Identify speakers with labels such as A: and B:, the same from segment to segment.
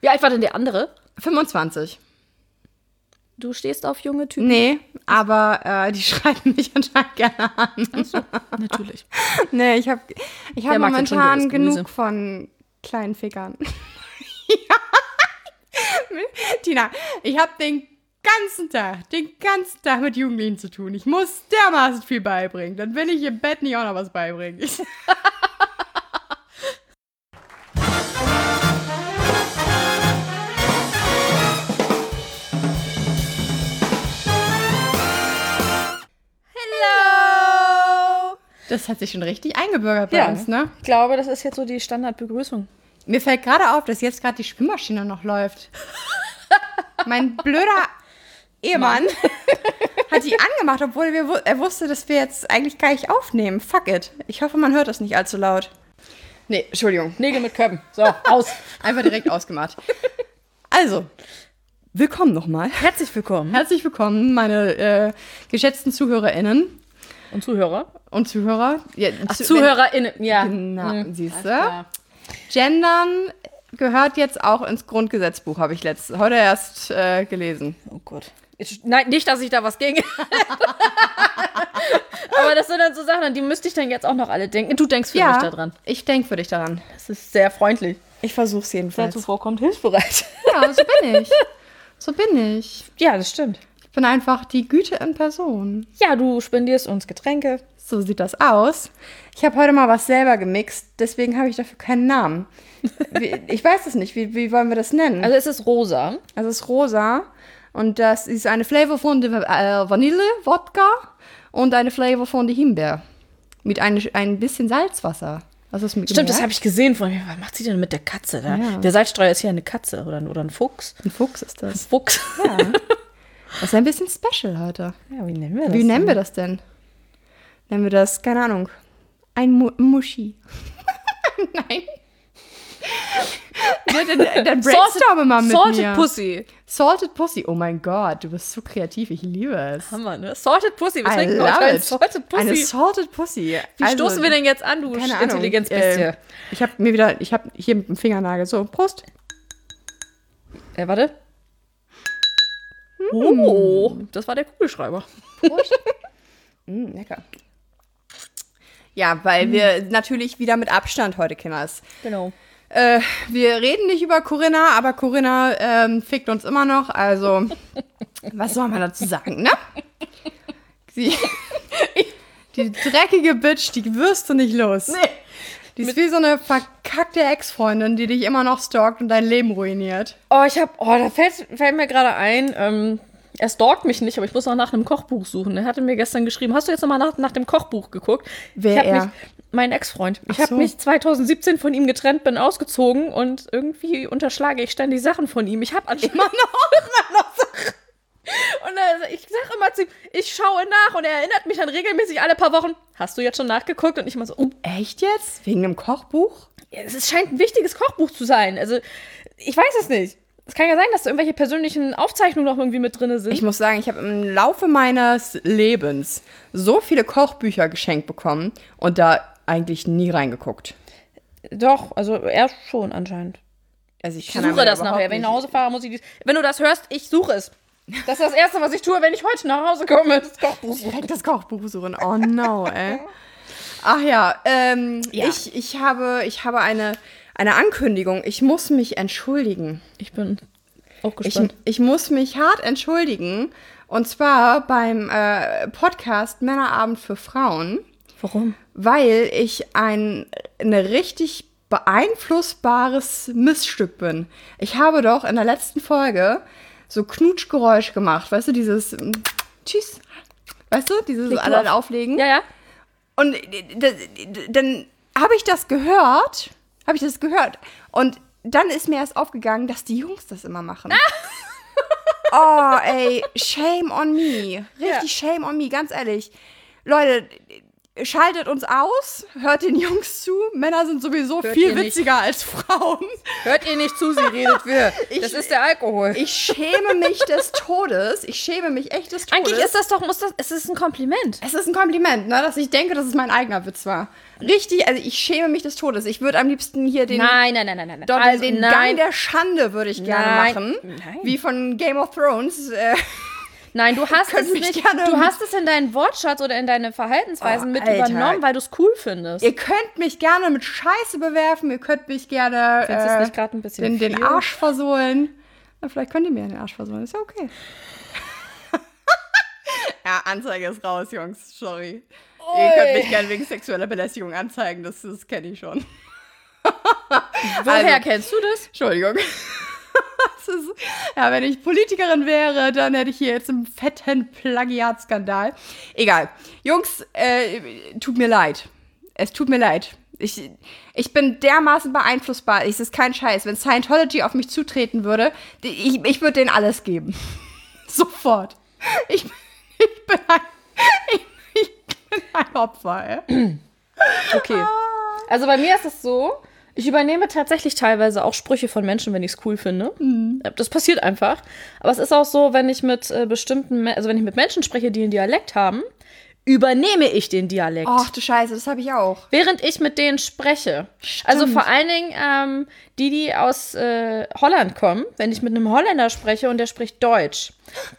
A: Wie alt war denn der andere?
B: 25.
A: Du stehst auf junge Typen?
B: Nee, aber äh, die schreiben mich anscheinend gerne an.
A: Natürlich.
B: Nee, ich habe ich hab momentan genug von kleinen Fickern. ja. Tina, ich habe den ganzen Tag, den ganzen Tag mit Jugendlichen zu tun. Ich muss dermaßen viel beibringen. Dann will ich im Bett nicht auch noch was beibringen. Das hat sich schon richtig eingebürgert bei
A: Ja.
B: uns, ne?
A: Ich glaube, das ist jetzt so die Standardbegrüßung.
B: Mir fällt gerade auf, dass jetzt gerade die Spülmaschine noch läuft. mein blöder Ehemann hat die angemacht, obwohl wir, er wusste, dass wir jetzt eigentlich gar nicht aufnehmen. Fuck it. Ich hoffe, man hört das nicht allzu laut. Nee, Entschuldigung.
A: Nägel mit Köppen. So, aus.
B: Einfach direkt ausgemacht. Also, willkommen nochmal.
A: Herzlich willkommen.
B: Herzlich willkommen, meine äh, geschätzten ZuhörerInnen
A: Und Zuhörer?
B: und Zuhörer. Ja,
A: Ach,
B: zu-
A: ZuhörerInnen. Ja.
B: Genau,
A: Hm,
B: siehst du? Gendern gehört jetzt auch ins Grundgesetzbuch, habe ich letzt, heute erst äh, gelesen.
A: Oh Gott. Ich, nein, nicht, dass ich da was gegen. Aber das sind dann so Sachen, an die müsste ich dann jetzt auch noch alle denken. Du denkst für mich daran.
B: ich denke für dich daran.
A: Das ist sehr freundlich.
B: Ich versuche es jedenfalls.
A: zuvorkommt, hilfsbereit.
B: Ja, so bin ich. So bin ich.
A: Ja, das stimmt.
B: Ich bin einfach die Güte in Person.
A: Ja, du spendierst uns Getränke.
B: So sieht das aus. Ich habe heute mal was selber gemixt, deswegen habe ich dafür keinen Namen. Wie, ich weiß es nicht. Wie, wie wollen wir das nennen?
A: Also es ist rosa.
B: Also es ist rosa und das ist eine Flavor von der äh, Vanille, Wodka und eine Flavor von der Himbeer. Mit ein, ein bisschen Salzwasser. Mit
A: Stimmt, das
B: gemerkt?
A: habe ich gesehen von mir. Was macht sie denn mit der Katze da?
B: Ja.
A: Der Salzstreuer ist ja eine Katze oder, oder ein Fuchs.
B: Ein Fuchs ist das.
A: Fuchs.
B: Ja. Das ist ein bisschen special heute.
A: Ja, wie nennen wir das?
B: Wie nennen
A: denn?
B: wir das denn? Nennen wir das, keine Ahnung, ein Mu Muschi. Nein. Ja, dann, dann brainstorme mal mit
A: Salted
B: mir.
A: Pussy.
B: Salted Pussy. Oh mein Gott, du bist so kreativ. Ich liebe es.
A: Hammer, ne? Salted Pussy. Wir trinken heute ein
B: it.
A: Salted Pussy.
B: Eine Salted Pussy.
A: Wie
B: Also,
A: stoßen wir denn jetzt an, du. Intelligenzbestie?
B: Äh, ich habe mir wieder, ich habe hier mit dem Fingernagel so, Prost.
A: Äh, warte. Oh, das war der Kugelschreiber.
B: Mm, lecker. Ja, weil wir natürlich wieder mit Abstand heute, Kinders.
A: Genau.
B: Äh, wir reden nicht über Corinna, aber Corinna ähm, fickt uns immer noch. Also, was soll man dazu sagen, ne? Sie, die dreckige Bitch, die wirst du nicht los.
A: Nee.
B: Die ist wie so eine verkackte Ex-Freundin, die dich immer noch stalkt und dein Leben ruiniert.
A: Oh, ich hab, oh, da fällt, fällt mir gerade ein, ähm, er stalkt mich nicht, aber ich muss noch nach einem Kochbuch suchen. Er hatte mir gestern geschrieben, hast du jetzt nochmal nach, nach dem Kochbuch geguckt?
B: Wer
A: ich
B: er?
A: Mich, mein Ex-Freund. Ich habe
B: so.
A: mich 2017 von ihm getrennt, bin ausgezogen und irgendwie unterschlage ich ständig Sachen von ihm. Ich habe anscheinend immer noch, immer noch Sachen. Und also ich sag immer zu ihm, ich schaue nach und er erinnert mich dann regelmäßig alle paar Wochen, hast du jetzt schon nachgeguckt? Und ich immer so, oh,
B: Echt jetzt? Wegen einem Kochbuch?
A: ja, es scheint ein wichtiges Kochbuch zu sein. Also, ich weiß es nicht. Es kann ja sein, dass da irgendwelche persönlichen Aufzeichnungen noch irgendwie mit drin sind.
B: Ich muss sagen, ich habe im Laufe meines Lebens so viele Kochbücher geschenkt bekommen und da eigentlich nie reingeguckt.
A: Doch, also er schon anscheinend.
B: Also ich
A: Ich suche das nachher. Wenn ich nach Hause fahre, muss ich dies. Wenn du das hörst, ich suche es. Das ist das Erste, was ich tue, wenn ich heute nach Hause komme. Das Kochbuch suchen.
B: direkt das Kochbuch suchen. Oh no, ey. Ach ja, ähm,
A: Ja.
B: Ich, ich habe, ich habe eine, eine Ankündigung. Ich muss mich entschuldigen.
A: Ich bin auch
B: Ich,
A: gespannt.
B: ich muss mich hart entschuldigen. Und zwar beim äh, Podcast Männerabend für Frauen,
A: Warum?
B: weil ich ein eine richtig beeinflussbares Missstück bin. Ich habe doch in der letzten Folge so Knutschgeräusch gemacht. Weißt du, dieses mm, Tschüss. Weißt du, dieses
A: du
B: alle
A: auf.
B: auflegen.
A: Ja, ja.
B: Und äh, dann habe ich das gehört, habe ich das gehört. Und dann ist mir erst aufgegangen, dass die Jungs das immer machen. oh, ey, shame on me. Richtig shame on me, ganz ehrlich. Leute, schaltet uns aus, hört den Jungs zu. Männer sind sowieso
A: Hört
B: viel
A: ihr nicht.
B: witziger als Frauen.
A: Hört ihr nicht zu, sie redet für.
B: Ich-
A: Das ist der Alkohol.
B: Ich schäme mich des Todes. Ich schäme mich echt des Todes.
A: Eigentlich ist das doch, muss das, es ist ein Kompliment.
B: Es ist ein Kompliment, ne, dass ich denke, dass es mein eigener Witz war. Richtig, also ich schäme mich des Todes. Ich würde am liebsten hier den,
A: Nein, nein, nein, nein, nein.
B: doch,
A: also,
B: den
A: nein.
B: Gang der Schande würde ich gerne
A: Nein.
B: machen.
A: Nein.
B: Wie von Game of Thrones. Äh,
A: Nein, du hast es nicht.
B: gerne
A: Du hast es in deinen Wortschatz oder in deine Verhaltensweisen
B: Oh,
A: mit
B: Alter.
A: übernommen, weil du es cool findest.
B: ihr könnt mich gerne mit Scheiße bewerfen. Ihr könnt mich gerne äh, den, den? Arsch versohlen. Na, vielleicht könnt ihr mir den Arsch versohlen. Ist ja okay. ja, Anzeige ist raus, Jungs. Sorry. Ihr könnt mich gerne wegen sexueller Belästigung anzeigen. Das, das kenne ich schon.
A: Woher
B: also-
A: kennst du das?
B: Entschuldigung. Ist, ja, wenn ich Politikerin wäre, dann hätte ich hier jetzt einen fetten Plagiatskandal. Egal. Jungs, äh, tut mir leid. Es tut mir leid. Ich, ich bin dermaßen beeinflussbar. Es ist kein Scheiß. Wenn Scientology auf mich zutreten würde, ich, ich würde denen alles geben. Sofort. Ich, ich, bin, ein, ich, ich bin ein Opfer, ey.
A: Okay. Also bei mir ist es so, ich übernehme tatsächlich teilweise auch Sprüche von Menschen, wenn ich es cool finde. Äh, Das passiert einfach. Aber es ist auch so, wenn ich mit äh, bestimmten, also wenn ich mit Menschen spreche, die einen Dialekt haben, übernehme ich den Dialekt.
B: Ach du Scheiße, das habe ich auch.
A: Während ich mit denen spreche. Also vor allen Dingen ähm, die, die aus äh, Holland kommen, wenn ich mit einem Holländer spreche und der spricht Deutsch.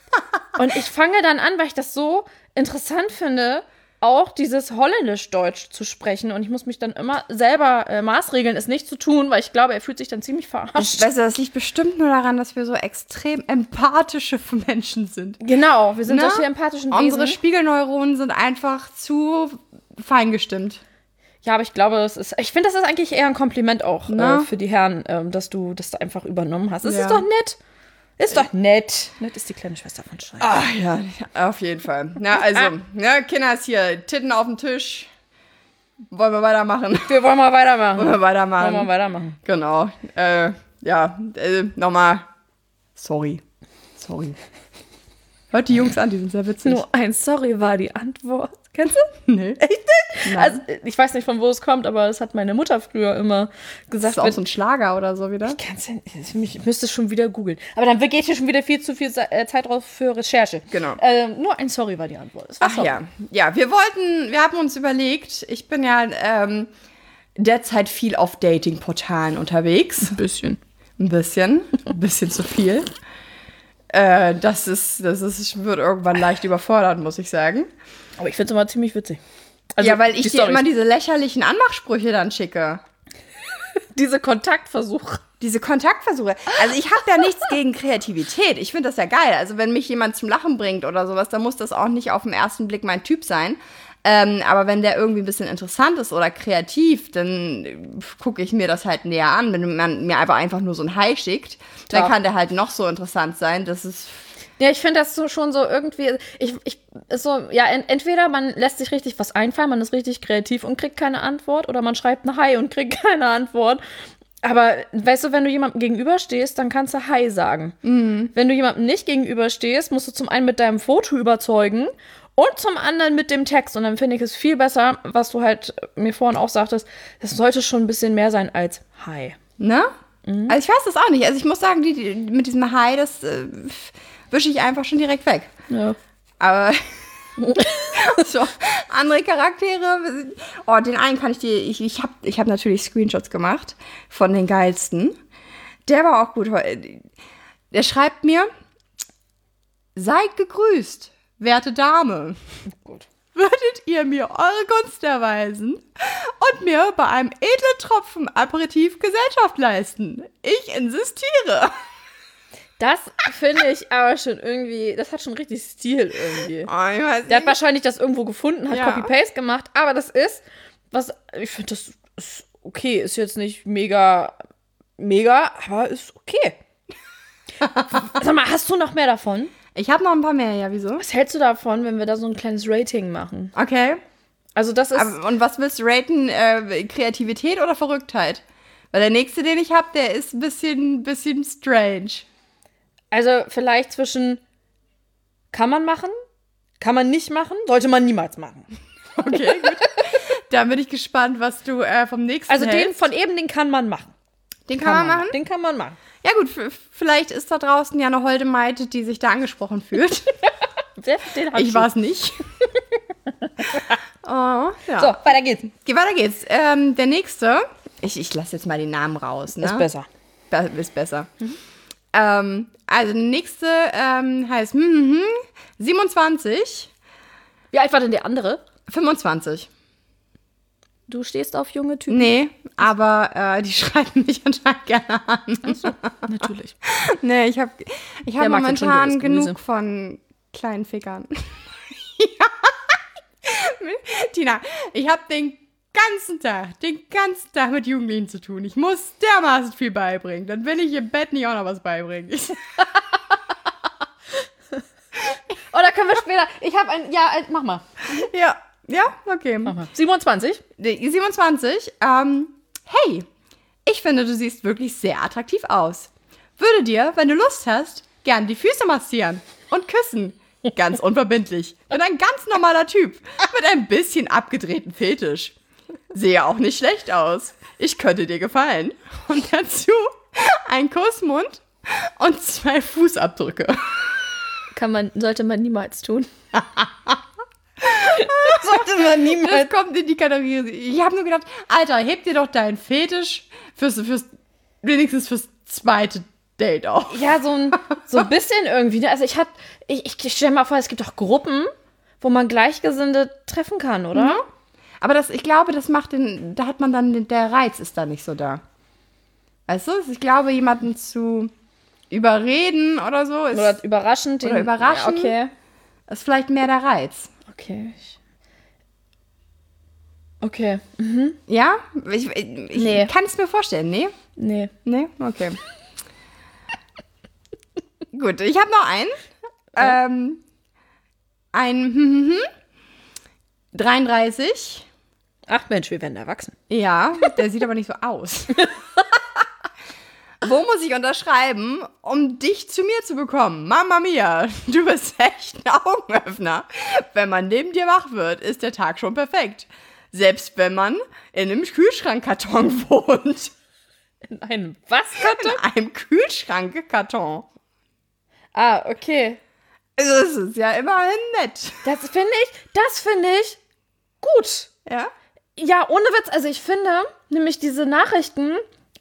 A: und ich fange dann an, weil ich das so interessant finde, auch dieses Holländisch-Deutsch zu sprechen. Und ich muss mich dann immer selber äh, maßregeln, es nicht zu tun, weil ich glaube, er fühlt sich dann ziemlich verarscht.
B: Weißt du, das liegt bestimmt nur daran, dass wir so extrem empathische Menschen sind.
A: Genau, wir sind
B: Ne?
A: solche empathischen
B: Unsere
A: Wesen.
B: Spiegelneuronen sind einfach zu fein gestimmt.
A: Ja, aber ich glaube, es ist. Ich finde, das ist eigentlich eher ein Kompliment auch äh,
B: Na?
A: für die Herren, ähm, dass du das da einfach übernommen hast. Es
B: Ja.
A: ist doch nett. Ist doch nett. Nett ist die kleine Schwester von Scheiße.
B: Ah ja, auf jeden Fall. Na, also, ne, Kinders hier, Titten auf dem Tisch. Wollen wir weitermachen?
A: Wir wollen mal weitermachen.
B: Wollen wir weitermachen?
A: Wollen wir weitermachen.
B: Genau. Äh, ja, äh, nochmal. Sorry. Sorry. Hört die Jungs an, die sind sehr witzig.
A: Nur ein Sorry war die Antwort. Kennst du?
B: nee.
A: Echt nicht? Also, ich weiß nicht, von wo es kommt, aber das hat meine Mutter früher immer
B: Das
A: gesagt.
B: ist auch so ein Schlager oder so wieder.
A: Kannst du- ich müsste es schon wieder googeln. Aber dann geht hier schon wieder viel zu viel äh, Zeit drauf für Recherche.
B: Genau.
A: Ähm, nur ein Sorry war die Antwort. Es war
B: Ach
A: sorry.
B: ja, ja, wir wollten, wir haben uns überlegt, ich bin ja ähm, derzeit viel auf Dating-Portalen unterwegs.
A: Ein bisschen.
B: Ein bisschen, ein bisschen zu viel. Äh, das ist, das ist, wird irgendwann leicht überfordert, muss ich sagen.
A: Aber ich finde es immer ziemlich witzig. Also,
B: ja, weil ich dir
A: Storys.
B: immer diese lächerlichen Anmachsprüche dann schicke.
A: diese Kontaktversuche.
B: Diese Kontaktversuche. Also ich habe ja nichts gegen Kreativität. Ich finde das ja geil. Also wenn mich jemand zum Lachen bringt oder sowas, dann muss das auch nicht auf den ersten Blick mein Typ sein. Ähm, aber wenn der irgendwie ein bisschen interessant ist oder kreativ, dann gucke ich mir das halt näher an. Wenn man mir einfach einfach nur so ein Hi schickt, dann
A: Ja.
B: kann der halt noch so interessant sein. Das ist
A: Ja, ich finde das so schon so irgendwie. Ich, ich, so, ja, en, entweder man lässt sich richtig was einfallen, man ist richtig kreativ und kriegt keine Antwort, oder man schreibt ein Hi und kriegt keine Antwort. Aber weißt du, wenn du jemandem gegenüberstehst, dann kannst du Hi sagen. Wenn du jemandem nicht gegenüberstehst, musst du zum einen mit deinem Foto überzeugen und zum anderen mit dem Text. Und dann finde ich es viel besser, was du halt mir vorhin auch sagtest, das sollte schon ein bisschen mehr sein als Hi.
B: Ne? Also ich weiß das auch nicht. Also ich muss sagen, die, die, mit diesem Hi, das äh, wische ich einfach schon direkt weg.
A: Ja.
B: Aber so, andere Charaktere. Oh, den einen kann ich dir. Ich, ich habe ich hab natürlich Screenshots gemacht von den geilsten. Der war auch gut. Der schreibt mir: Seid gegrüßt, werte Dame.
A: Gut.
B: Würdet ihr mir eure Gunst erweisen und mir bei einem edlen Tropfen Aperitif Gesellschaft leisten? Ich insistiere.
A: Das finde ich aber schon irgendwie, das hat schon richtig Stil irgendwie.
B: Oh,
A: Der hat wahrscheinlich das irgendwo gefunden, hat
B: Ja.
A: Copy-Paste gemacht, aber das ist, was, ich finde, das ist okay, ist jetzt nicht mega, mega, aber ist okay. Sag mal, hast du noch mehr davon?
B: Ich habe noch ein paar mehr, ja, wieso?
A: Was hältst du davon, wenn wir da so ein kleines Rating machen?
B: Okay.
A: Also das ist,
B: Aber, und was willst du raten? Äh, Kreativität oder Verrücktheit? Weil der nächste, den ich habe, der ist ein bisschen, bisschen strange.
A: Also vielleicht zwischen, kann man machen, kann man nicht machen, sollte man niemals machen.
B: Okay, gut. Da bin ich gespannt, was du äh, vom nächsten
A: Also den
B: hältst.
A: von eben, den kann man machen.
B: den kann, man machen.
A: Den kann man machen.
B: Ja gut, vielleicht ist da draußen ja eine holde Maid, die sich da angesprochen fühlt.
A: Den, den
B: ich war es nicht. oh, ja.
A: So, weiter geht's.
B: Geh, weiter geht's. Ähm, der nächste. Ich, ich lasse jetzt mal den Namen raus. Ne?
A: Ist besser.
B: Be ist besser. Ähm, also nächste ähm, heißt hm, hm, hm, 27,
A: Wie alt war denn der andere?
B: 25.
A: Du stehst auf junge Typen.
B: Nee, aber äh, die schreiben mich anscheinend gerne an.
A: Natürlich.
B: Nee, ich habe ich hab
A: Der
B: momentan genug von kleinen Fickern. ja. Tina, ich habe den ganzen Tag, den ganzen Tag mit Jugendlichen zu tun. Ich muss dermaßen viel beibringen. Dann will ich im Bett nicht auch noch was beibringen. Ich,
A: Oh, können wir später. Ich habe ein. Ja, ein, mach mal.
B: ja, ja, okay.
A: Mach mal. 27.
B: Die 27, ähm, hey, ich finde, du siehst wirklich sehr attraktiv aus. Würde dir, wenn du Lust hast, gern die Füße massieren und küssen. Ganz unverbindlich. Bin ein ganz normaler Typ. Mit ein bisschen abgedrehten Fetisch. Sehe auch nicht schlecht aus. Ich könnte dir gefallen. Und dazu ein Kussmund und zwei Fußabdrücke.
A: Kann man, sollte man niemals tun.
B: sollte man Das kommt in die Kategorie. Ich habe nur gedacht, Alter, heb dir doch deinen Fetisch fürs, fürs wenigstens fürs zweite Date auf.
A: Ja, so ein, so ein bisschen irgendwie. Ne? Also ich hab, ich, ich, ich stell mir mal vor, es gibt doch Gruppen, wo man Gleichgesinnte treffen kann, oder?
B: Aber das, ich glaube, das macht den, da hat man dann, den- der Reiz ist da nicht so da. Weißt du, ich glaube, jemanden zu überreden oder so ist,
A: Oder überraschend.
B: Oder überraschen.
A: Ja, okay.
B: ist vielleicht mehr der Reiz.
A: Okay. Okay.
B: Ja? Ich, ich
A: Nee.
B: kann es mir vorstellen. Nee?
A: Nee.
B: Nee? Okay. Gut, ich habe noch einen. Ähm, ein hm, hm, hm, 33.
A: Ach Mensch, wir werden erwachsen.
B: Ja, der sieht aber nicht so aus. Wo muss ich unterschreiben, um dich zu mir zu bekommen? Mama mia, du bist echt ein Augenöffner. Wenn man neben dir wach wird, ist der Tag schon perfekt. Selbst wenn man in einem Kühlschrankkarton wohnt.
A: In einem was?
B: In einem Kühlschrankkarton.
A: Ah, okay.
B: Das ist ja immerhin nett.
A: Das finde ich, das finde ich gut.
B: Ja?
A: Ja, ohne Witz. Also ich finde nämlich diese Nachrichten,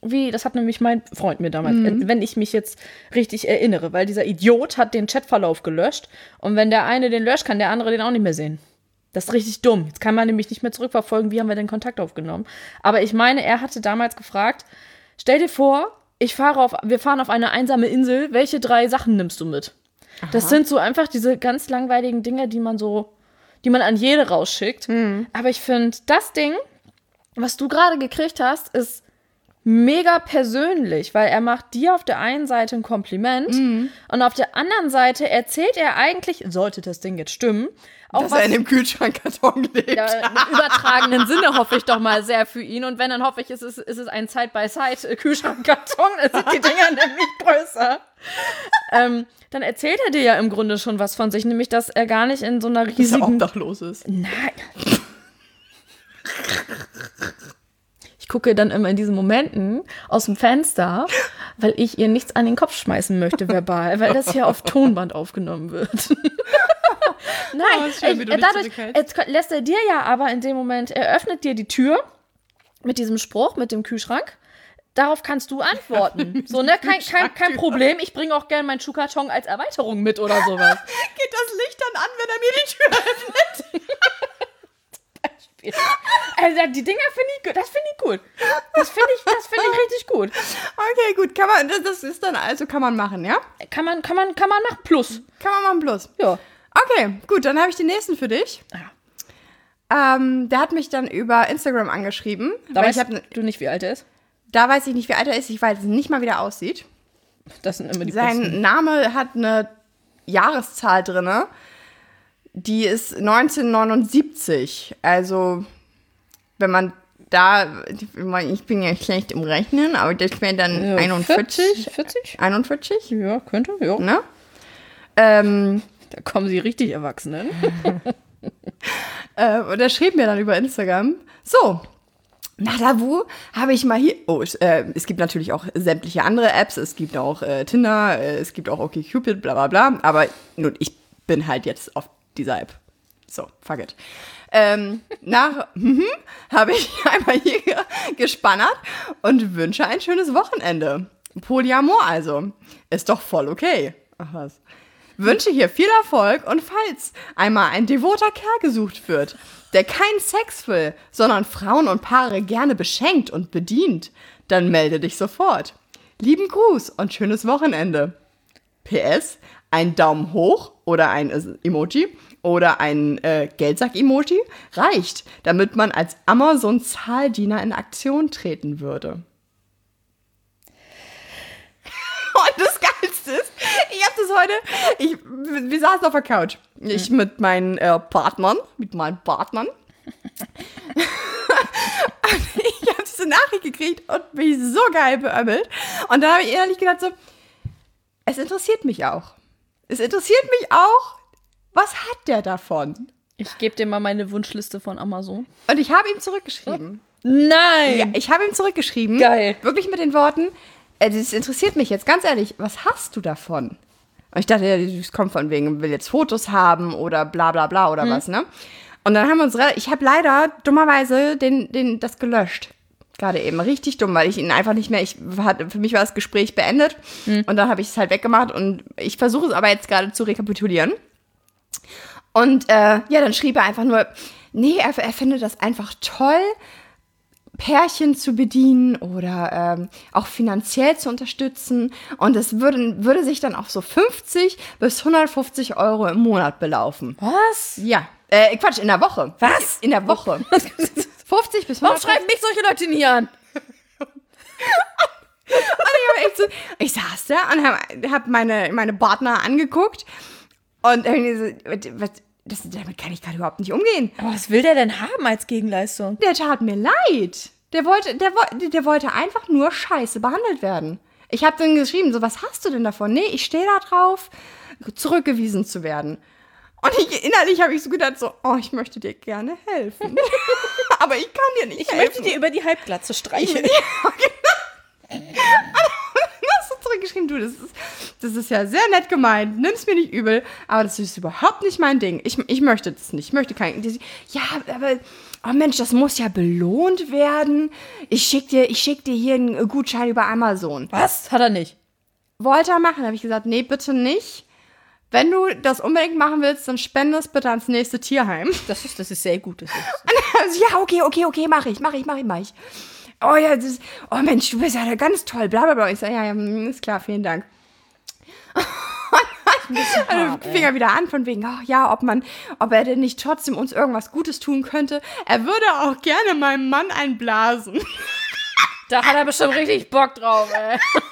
A: wie, das hat nämlich mein Freund mir damals, äh, wenn ich mich jetzt richtig erinnere, weil dieser Idiot hat den Chatverlauf gelöscht und wenn der eine den löscht, kann der andere den auch nicht mehr sehen. Das ist richtig dumm. Jetzt kann man nämlich nicht mehr zurückverfolgen, wie haben wir den Kontakt aufgenommen. Aber ich meine, er hatte damals gefragt, stell dir vor, ich fahre auf, wir fahren auf eine einsame Insel, welche drei Sachen nimmst du mit? Das sind so einfach diese ganz langweiligen Dinge, die man so, die man an jede rausschickt. Aber ich finde, das Ding, was du gerade gekriegt hast, ist mega persönlich, weil er macht dir auf der einen Seite ein Kompliment und auf der anderen Seite erzählt er eigentlich, sollte das Ding jetzt stimmen, auch
B: Dass
A: was
B: er in dem Kühlschrankkarton lebt.
A: ja, im übertragenen Sinne hoffe ich doch mal sehr für ihn. Und wenn, dann hoffe ich, ist es, ist es ein Side-by-Side-Kühlschrankkarton. Dann sind die Dinger nämlich größer. Ähm, dann erzählt er dir ja im Grunde schon was von sich, nämlich, dass er gar nicht in so einer
B: Dass er
A: riesigen...
B: obdachlos ist.
A: Nein. Ich gucke dann immer in diesen Momenten aus dem Fenster, weil ich ihr nichts an den Kopf schmeißen möchte verbal, weil das hier auf Tonband aufgenommen wird. Nein,
B: Oh, schön,
A: ich, dadurch jetzt lässt er dir ja aber in dem Moment, er öffnet dir die Tür mit diesem Spruch, mit dem Kühlschrank. Darauf kannst du antworten. So, ne? Kein, kein, kein Problem. Ich bringe auch gerne meinen Schuhkarton als Erweiterung mit oder sowas.
B: Geht das Licht dann an, wenn er mir die Tür öffnet?
A: Also die Dinger finde ich gut. Das finde ich gut. Das finde ich, das finde ich richtig gut.
B: Okay, gut, kann man, das- das ist dann also, kann man machen, ja?
A: Kann man, kann man, kann man machen. Plus.
B: Kann man machen bloß.
A: Ja.
B: Okay, gut, dann habe ich den nächsten für dich.
A: Ja.
B: Ähm, der hat mich dann über Instagram angeschrieben.
A: Da weißt
B: ich hab,
A: du nicht, wie alt er ist.
B: da weiß ich nicht, wie alt er ist. Ich weiß nicht mal, wie der aussieht.
A: Das sind immer die
B: Sein
A: besten.
B: Name hat eine Jahreszahl drinne. Die ist 1979. Also, wenn man da, ich bin ja schlecht im Rechnen, aber das wäre dann
A: Ja,
B: 41.
A: 40?
B: 41,
A: Ja, könnte, ja.
B: ne? Ähm,
A: Da kommen sie richtig Erwachsenen.
B: Äh, und er schrieb mir dann über Instagram, so, Nadavu habe ich mal hier. Oh, es, äh, es gibt natürlich auch sämtliche andere Apps. Es gibt auch äh, Tinder, äh, es gibt auch OkCupid, bla bla bla. Aber nun, ich bin halt jetzt auf dieser App. So, fuck it. Ähm, nach mhm, habe ich einmal hier gespannert und wünsche ein schönes Wochenende. Polyamor also. Ist doch voll okay. Ach was. Wünsche hier viel Erfolg und falls einmal ein devoter Kerl gesucht wird, der keinen Sex will, sondern Frauen und Paare gerne beschenkt und bedient, dann melde dich sofort. Lieben Gruß und schönes Wochenende. PS, ein Daumen hoch oder ein Emoji oder ein äh, Geldsack-Emoji reicht, damit man als Amazon-Zahldiener in Aktion treten würde. Und das Geilste ist, ich habe das heute, ich, wir saßen auf der Couch. Ich mhm. mit meinen äh, Partnern, mit meinen Partnern. ich habe diese Nachricht gekriegt und mich so geil beömmelt. Und da habe ich ehrlich gedacht so, es interessiert mich auch. Es interessiert mich auch, was hat der davon?
A: Ich gebe dir mal meine Wunschliste von Amazon.
B: Und ich habe ihm zurückgeschrieben.
A: Nein!
B: Ja, ich habe ihm zurückgeschrieben.
A: Geil.
B: Wirklich mit den Worten, äh, das interessiert mich jetzt, ganz ehrlich, was hast du davon? Und ich dachte, es kommt von wegen, will jetzt Fotos haben oder bla bla bla oder hm. was, ne? Und dann haben wir uns, ich habe leider dummerweise den, den, das gelöscht. Gerade eben. Richtig dumm, weil ich ihn einfach nicht mehr, ich hatte, für mich war das Gespräch beendet hm. und dann habe ich es halt weggemacht und ich versuche es aber jetzt gerade zu rekapitulieren. Und äh, ja, dann schrieb er einfach nur, nee, er, er findet das einfach toll, Pärchen zu bedienen oder ähm, auch finanziell zu unterstützen. Und es würde, würde sich dann auf so 50 bis 150 Euro im Monat belaufen.
A: Was?
B: Ja. Äh, Quatsch, in der Woche.
A: Was?
B: In der Woche. 50 bis 150.
A: Warum schreiben mich solche Leute nie an?
B: und ich, so, ich saß da und habe hab meine, meine Partner angeguckt und irgendwie so, was, das, damit kann ich gerade überhaupt nicht umgehen.
A: Aber was will der denn haben als Gegenleistung?
B: Der tat mir leid. Der wollte, der, der wollte einfach nur scheiße behandelt werden. Ich habe dann geschrieben, so, was hast du denn davon? Nee, ich stehe da drauf, zurückgewiesen zu werden. Und ich, innerlich habe ich so gedacht, so, oh, ich möchte dir gerne helfen. Aber ich kann dir nicht
A: ich
B: helfen.
A: Ich möchte dir über die Halbglatze streichen.
B: ja, genau zurückgeschrieben, du, das ist, das ist ja sehr nett gemeint, nimm's mir nicht übel, aber das ist überhaupt nicht mein Ding. Ich, ich möchte das nicht. Ich möchte kein. Ja, aber. Oh Mensch, das muss ja belohnt werden. Ich schick dir, ich schick dir hier einen Gutschein über Amazon.
A: Was? Hat er nicht?
B: Wollte er machen, habe ich gesagt, nee, bitte nicht. Wenn du das unbedingt machen willst, dann spende es bitte ans nächste Tierheim.
A: Das ist, das ist sehr gut. Das
B: ist. ja, okay, okay, okay, mache ich, mache ich, mache ich, mache ich oh ja, das, oh Mensch, du bist ja ganz toll, bla bla bla. Ich sage, ja, ja, hm, ist klar, vielen Dank. Hart, fing er wieder an von wegen, oh, ja, ob man, ob er denn nicht trotzdem uns irgendwas Gutes tun könnte. Er würde auch gerne meinem Mann einblasen.
A: Da hat er bestimmt richtig Bock drauf, ey.
B: oh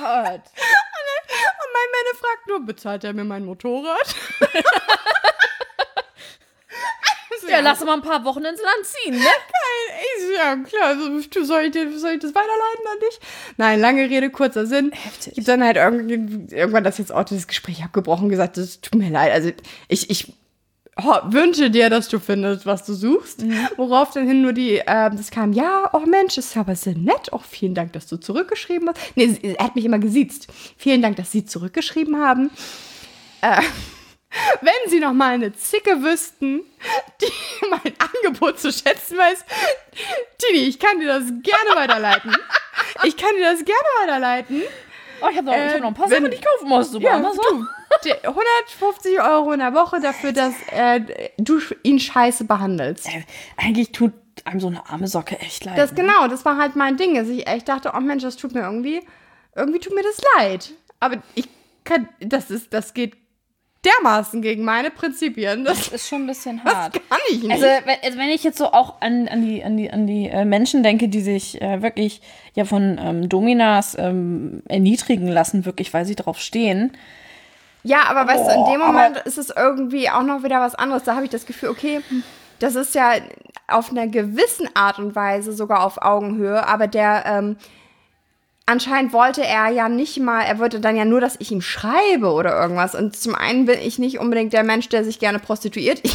B: Gott. Und mein Mann fragt nur, bezahlt er mir mein Motorrad?
A: Ja, lass mal ein paar Wochen ins Land ziehen, ne?
B: Geil, ey, ja, klar. Also, soll, ich, soll ich das weiterleiten an dich? Nein, lange Rede, kurzer Sinn. Heftig. Ich habe dann halt irgendwann das jetzt auch das Gespräch abgebrochen gesagt, das tut mir leid. Also ich, ich oh, wünsche dir, dass du findest, was du suchst. Mhm. Worauf dann hin nur die, äh, das kam, ja, oh Mensch, ist aber sehr nett. Auch vielen Dank, dass du zurückgeschrieben hast. Nee, er hat mich immer gesiezt. Vielen Dank, dass sie zurückgeschrieben haben. Äh, wenn Sie noch mal eine Zicke wüssten, die mein Angebot zu schätzen weiß, Tini, ich kann dir das gerne weiterleiten. Ich kann dir das gerne weiterleiten.
A: Oh, ich habe noch, äh, hab noch ein paar wenn, Sachen, die ich kaufen muss. Super, ja, Amazon.
B: Du, 150 Euro in der Woche dafür, dass äh, du ihn scheiße behandelst. Äh,
A: eigentlich tut einem so eine arme Socke echt leid.
B: Das ne? genau, das war halt mein Ding. Also ich echt dachte, oh Mensch, das tut mir irgendwie, irgendwie tut mir das leid. Aber ich kann, das ist, das geht dermaßen gegen meine Prinzipien.
A: Das, das ist schon ein bisschen hart.
B: Das kann ich nicht.
A: Also, also, wenn ich jetzt so auch an, an die, an die, an die äh, Menschen denke, die sich äh, wirklich ja von ähm, Dominas ähm, erniedrigen lassen, wirklich, weil sie drauf stehen.
B: Ja, aber weißt oh, du, in dem Moment ist es irgendwie auch noch wieder was anderes. Da habe ich das Gefühl, okay, das ist ja auf einer gewissen Art und Weise sogar auf Augenhöhe, aber der, ähm, anscheinend wollte er ja nicht mal, er wollte dann ja nur, dass ich ihm schreibe oder irgendwas. Und zum einen bin ich nicht unbedingt der Mensch, der sich gerne prostituiert. Ich,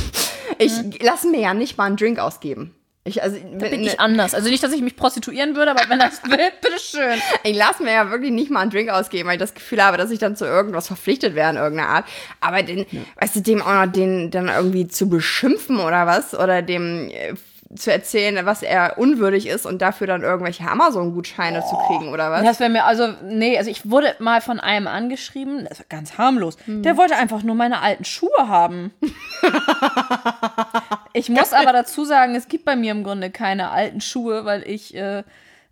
B: ich lasse mir ja nicht mal einen Drink ausgeben. Ich, also,
A: Da bin ich anders. Also nicht, dass ich mich prostituieren würde, aber wenn das will, bitteschön.
B: Ich lasse mir ja wirklich nicht mal einen Drink ausgeben, weil ich das Gefühl habe, dass ich dann zu irgendwas verpflichtet wäre in irgendeiner Art. Aber den, weißt du, dem auch noch den dann irgendwie zu beschimpfen oder was oder dem äh, zu erzählen, was er unwürdig ist und dafür dann irgendwelche Amazon-Gutscheine zu kriegen oder was?
A: Das wäre mir, also, nee, also ich wurde mal von einem angeschrieben, das war ganz harmlos.
B: Hm.
A: Der wollte einfach nur meine alten Schuhe haben. ich muss aber dazu sagen, es gibt bei mir im Grunde keine alten Schuhe, weil ich äh,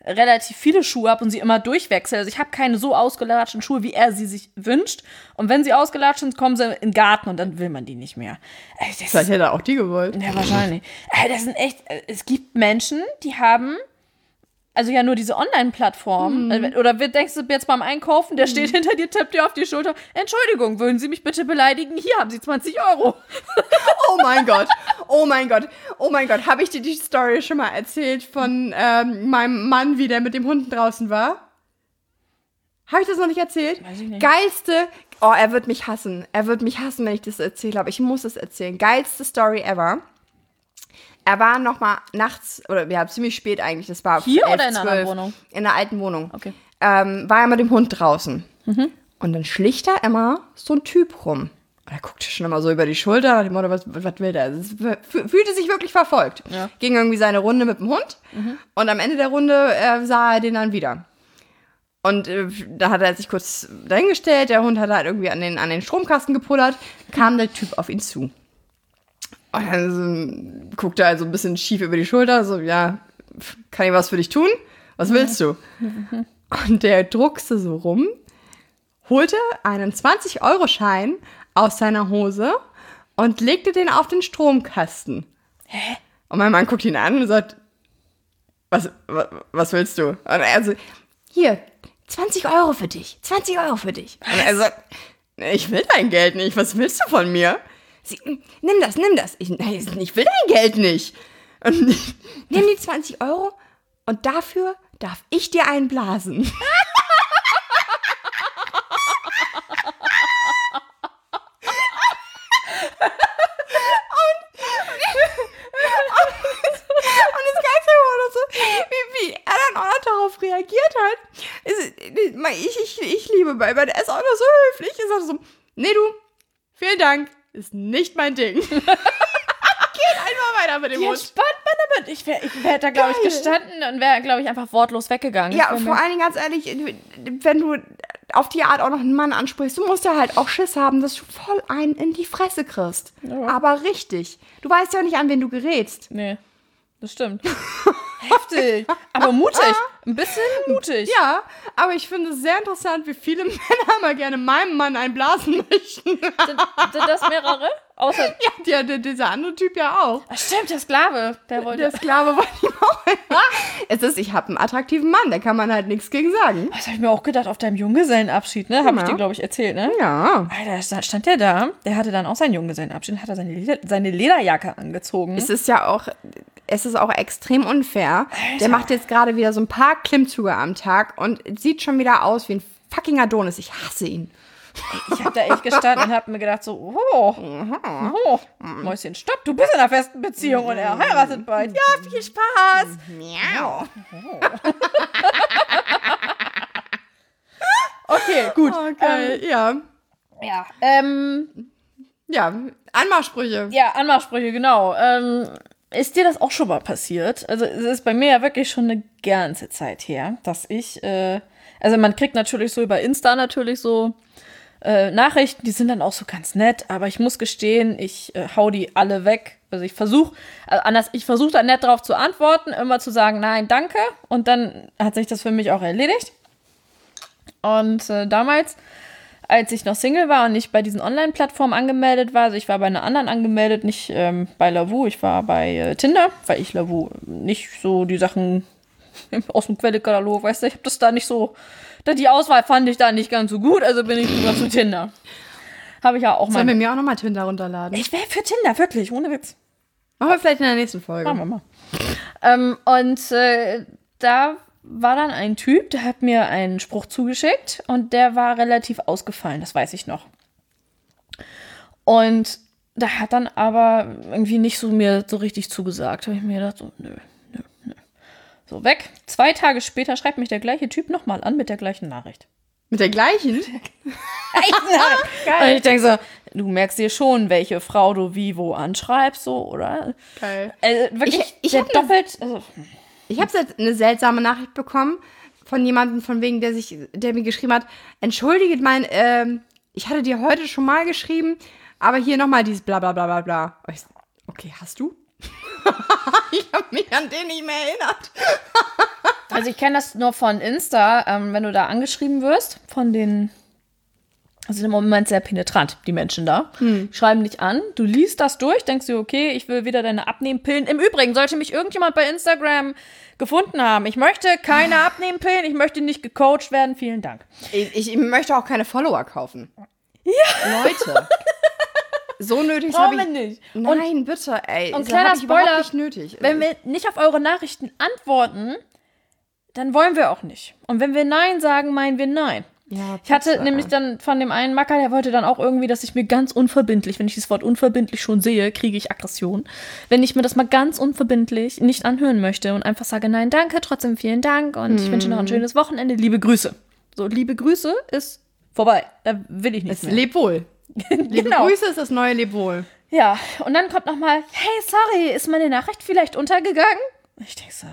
A: relativ viele Schuhe habe und sie immer durchwechsel. Also ich habe keine so ausgelatschten Schuhe, wie er sie sich wünscht. Und wenn sie ausgelatscht sind, kommen sie in den Garten und dann will man die nicht mehr. Das
B: Vielleicht hätte er auch die gewollt.
A: ja, wahrscheinlich. Das sind echt, äh, es gibt Menschen, die haben, also ja nur diese Online-Plattform.
B: Mhm.
A: Äh, Oder denkst du jetzt beim Einkaufen, der steht hinter dir, tippt dir auf die Schulter. Entschuldigung, würden Sie mich bitte beleidigen? Hier haben Sie 20 Euro.
B: Oh mein Gott, oh mein Gott, oh mein Gott. Habe ich dir die Story schon mal erzählt von ähm, meinem Mann, wie der mit dem Hund draußen war? Habe ich das noch nicht erzählt?
A: Weiß ich nicht.
B: Geilste, oh, er wird mich hassen. Er wird mich hassen, wenn ich das erzähle, aber ich muss es erzählen. Geilste Story ever. Er war noch mal nachts, oder ja, ziemlich spät eigentlich, das war
A: Hier
B: 11,
A: oder in einer
B: 12,
A: Wohnung?
B: In der alten Wohnung.
A: Okay.
B: Ähm, war er mit dem Hund draußen. Und dann schlicht da immer so ein Typ rum. Und er guckte schon immer so über die Schulter dem Motto, was, was will der? Es fü- fühlte sich wirklich verfolgt.
A: Ja.
B: Ging irgendwie seine Runde mit dem Hund. Und am Ende der Runde äh, sah er den dann wieder. Und äh, da hat er sich kurz dahingestellt, der Hund hat halt irgendwie an den, an den Stromkasten gepullert, kam der Typ auf ihn zu. Und dann so, guckte er also ein bisschen schief über die Schulter, so, ja, kann ich was für dich tun? Was willst du? Und der druckste so rum, holte einen 20-Euro-Schein aus seiner Hose und legte den auf den Stromkasten. Hä? Und mein Mann guckt ihn an und sagt, was, was, was willst du? Und er so, hier, 20 Euro für dich, 20 Euro für dich. Und er sagt, ich will dein Geld nicht, was willst du von mir? Sie, nimm das, nimm das. Ich, ich will dein Geld nicht. Und nimm die 20 Euro und dafür darf ich dir einblasen. Er reagiert hat. Ich, ich, ich liebe weil er ist auch noch so höflich. Er sagt so, nee du, vielen Dank, ist nicht mein Ding. Geht einfach weiter mit dem
A: Wie
B: Hund.
A: entspannt man damit? Ich wäre ich wär da, glaube ich, gestanden und wäre, glaube ich, einfach wortlos weggegangen.
B: Ja, vor allen Dingen ganz ehrlich, wenn du auf die Art auch noch einen Mann ansprichst, du musst ja halt auch Schiss haben, dass du voll einen in die Fresse kriegst.
A: Ja.
B: Aber richtig. Du weißt ja nicht, an wen du gerätst.
A: Nee, das stimmt. Heftig. Aber mutig. Ein bisschen mutig.
B: Ja, aber ich finde es sehr interessant, wie viele Männer mal gerne meinem Mann einblasen möchten.
A: Sind, das mehrere? Außer.
B: ja, der, der, dieser andere Typ ja auch.
A: Ach, stimmt, der Sklave. Der wollte.
B: Der Sklave wollte ihm auch. es ist, ich habe einen attraktiven Mann, da kann man halt nichts gegen sagen.
A: das habe ich mir auch gedacht auf deinem Junggesellenabschied, ne? Habe ich
B: Ja.
A: dir, glaube ich, erzählt, ne?
B: Ja.
A: Alter, sta- stand der da, der hatte dann auch seinen Junggesellenabschied, hat er seine, Leder, seine Lederjacke angezogen.
B: Es ist ja auch, es ist auch extrem unfair. Der macht jetzt gerade wieder so ein paar Klimmzüge am Tag und sieht schon wieder aus wie ein fucking Adonis. Ich hasse ihn.
A: Ich habe da echt gestanden und habe mir gedacht so, oh, oh, Mäuschen, stopp, du bist in einer festen Beziehung und er heiratet bald. Ja, viel Spaß.
B: Miau.
A: Okay, gut.
B: Oh, geil. ja.
A: Ja, ähm,
B: Ja, Anmachsprüche.
A: ja, Anmachsprüche, genau. Ähm, ist dir das auch schon mal passiert? Also es ist bei mir ja wirklich schon eine ganze Zeit her, dass ich, äh, also man kriegt natürlich so über Insta natürlich so äh, Nachrichten, die sind dann auch so ganz nett, aber ich muss gestehen, ich äh, hau die alle weg. Also ich versuche, also anders, ich versuche da nett drauf zu antworten, immer zu sagen, nein, danke. Und dann hat sich das für mich auch erledigt. Und äh, damals, als ich noch Single war und nicht bei diesen Online-Plattformen angemeldet war, also ich war bei einer anderen angemeldet, nicht ähm, bei Lavu, ich war bei äh, Tinder, weil ich Lavu nicht so die Sachen aus dem Quellekatalog, weißt du, ich habe das da nicht so, da die Auswahl fand ich da nicht ganz so gut, also bin ich lieber zu Tinder. Habe ich ja auch
B: Sollen wir
A: mal.
B: mir auch nochmal Tinder runterladen?
A: Ich wäre für Tinder, wirklich, ohne Witz.
B: Machen wir vielleicht in der nächsten Folge.
A: Machen wir mal. Ähm, und äh, da war dann ein Typ, der hat mir einen Spruch zugeschickt und der war relativ ausgefallen, das weiß ich noch. Und da hat dann aber irgendwie nicht so mir so richtig zugesagt. Da habe ich mir gedacht, so, nö, nö, nö. So, weg. Zwei Tage später schreibt mich der gleiche Typ nochmal an mit der gleichen Nachricht.
B: Mit der gleichen?
A: Und ich denke so, du merkst dir schon, welche Frau du wie wo anschreibst, so, oder?
B: Geil.
A: Also, wirklich,
B: Ich- ich
A: der doppelt. Also,
B: Ich habe jetzt eine seltsame Nachricht bekommen von jemandem, von wegen, der sich, der mir geschrieben hat, entschuldige mein, ähm, ich hatte dir heute schon mal geschrieben, aber hier nochmal dieses bla bla bla bla bla. Ich Okay, hast du? ich habe mich an den nicht mehr erinnert.
A: Also ich kenne das nur von Insta, ähm, wenn du da angeschrieben wirst, von den, also im Moment sehr penetrant, die Menschen da, schreiben dich an, du liest das durch, denkst dir, okay, ich will wieder deine Abnehmpillen. Im Übrigen, sollte mich irgendjemand bei Instagram gefunden haben, ich möchte keine Abnehmpillen, ich möchte nicht gecoacht werden, vielen Dank.
B: Ich, ich möchte auch keine Follower kaufen. Ja. Leute. So nötig habe ich.
A: nicht. Und
B: Nein, bitte, ey.
A: und kleiner Spoiler,
B: nicht nötig.
A: wenn wir nicht auf eure Nachrichten antworten, dann wollen wir auch nicht. Und wenn wir Nein sagen, meinen wir Nein.
B: Ja,
A: Ich hatte nämlich dann von dem einen Macker, der wollte dann auch irgendwie, dass ich mir ganz unverbindlich, wenn ich das Wort unverbindlich schon sehe, kriege ich Aggression. Wenn ich mir das mal ganz unverbindlich nicht anhören möchte und einfach sage, nein, danke, trotzdem vielen Dank und ich wünsche noch ein schönes Wochenende, liebe Grüße. So, liebe Grüße ist vorbei. Da will ich nichts mehr.
B: Leb wohl. Liebe
A: Genau.
B: Grüße ist das neue Leb wohl.
A: Ja, und dann kommt noch mal, hey, sorry, ist meine Nachricht vielleicht untergegangen? Ich denke so,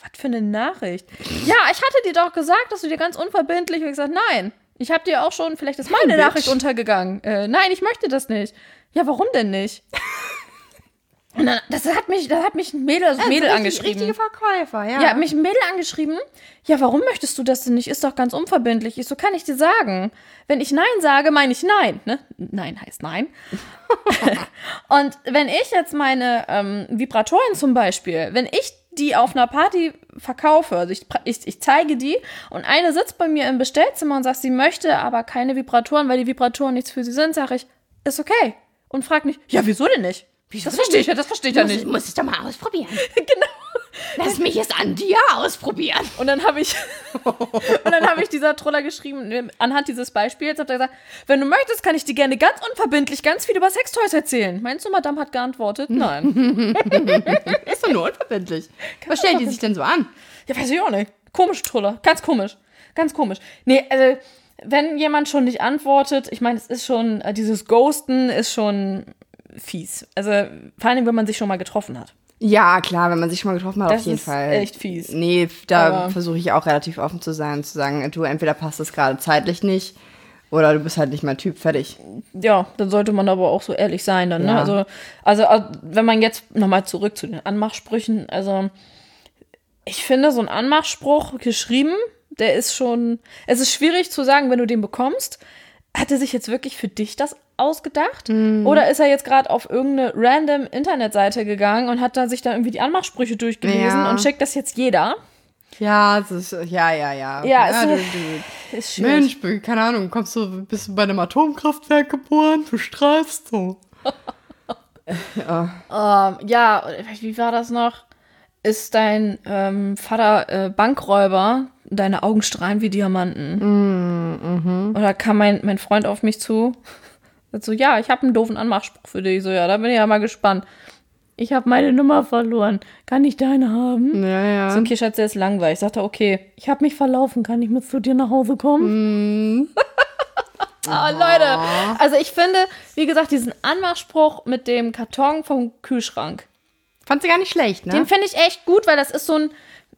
A: was für eine Nachricht? Ja, ich hatte dir doch gesagt, dass du dir ganz unverbindlich, und gesagt, nein. Ich habe dir auch schon, vielleicht ist meine
B: Bitch.
A: Nachricht untergegangen. Äh, nein, ich möchte das nicht. Ja, warum denn nicht? Und dann, das hat mich, da hat mich ein Mädel, also Mädel
B: Richtig-
A: angeschrieben.
B: Richtige Verkäufer, ja.
A: Ja, hat mich ein Mädel angeschrieben. Ja, warum möchtest du das denn nicht? Ist doch ganz unverbindlich. Ich so, kann ich dir sagen. Wenn ich Nein sage, meine ich Nein. Ne? Nein heißt Nein. Und wenn ich jetzt meine ähm, Vibratoren zum Beispiel, wenn ich die auf einer Party verkaufe, also ich, ich, ich zeige die und eine sitzt bei mir im Bestellzimmer und sagt, sie möchte aber keine Vibratoren, weil die Vibratoren nichts für sie sind, sage ich, ist okay. Und frag mich, ja, wieso denn nicht? das verstehe ich ja, das verstehe ich ja nicht.
B: muss ich doch mal ausprobieren.
A: genau.
B: Lass mich es an dir ausprobieren.
A: Und dann habe ich und dann habe ich dieser Troller geschrieben, anhand dieses Beispiels, hat er gesagt, wenn du möchtest, kann ich dir gerne ganz unverbindlich ganz viel über Sextoys erzählen. Meinst du, Madame hat geantwortet? Nein.
B: Ist doch nur unverbindlich. Was stellen die sich denn so an?
A: ja, weiß ich auch nicht. Komisch, Troller. Ganz komisch. Ganz komisch. Nee, also, wenn jemand schon nicht antwortet, ich meine, es ist schon, äh, dieses Ghosten ist schon fies. Also, vor allem, wenn man sich schon mal getroffen hat.
B: Ja, klar, wenn man sich schon mal getroffen hat,
A: Das
B: auf jeden
A: ist
B: Fall.
A: echt fies.
B: Nee, da versuche ich auch relativ offen zu sein, zu sagen, du, entweder passt es gerade zeitlich nicht oder du bist halt nicht mein Typ, fertig.
A: Ja, dann sollte man aber auch so ehrlich sein dann, ne?
B: Ja.
A: Also, also, äh, wenn man jetzt nochmal zurück zu den Anmachsprüchen, also ich finde, so ein Anmachspruch geschrieben, der ist schon, es ist schwierig zu sagen, wenn du den bekommst, hat er sich jetzt wirklich für dich das ausgedacht? Oder ist er jetzt gerade auf irgendeine random Internetseite gegangen und hat da sich dann irgendwie die Anmachsprüche durchgelesen
B: Ja.
A: und schickt das jetzt jeder?
B: Ja, es ist, ja, ja, ja.
A: Ja,
B: du,
A: ist-
B: du,
A: Ist schwierig.
B: Mensch, keine Ahnung, kommst du, bist du bei einem Atomkraftwerk geboren? Du strahlst so. ja.
A: Ähm, ja, wie war das noch? Ist dein ähm, Vater äh, Bankräuber? Deine Augen strahlen wie Diamanten. Oder kam mein, mein Freund auf mich zu? So, ja, ich habe einen doofen Anmachspruch für dich. So, ja, da bin ich ja mal gespannt. Ich habe meine Nummer verloren. Kann ich deine haben?
B: Ja, ja.
A: So, okay, Schatz, der ist langweilig. Ich sagte, okay, ich habe mich verlaufen. Kann ich mit zu dir nach Hause kommen? Ah, Leute. Also ich finde, wie gesagt, diesen Anmachspruch mit dem Karton vom Kühlschrank.
B: Fand sie gar nicht schlecht, ne?
A: Den finde ich echt gut, weil das ist so ein,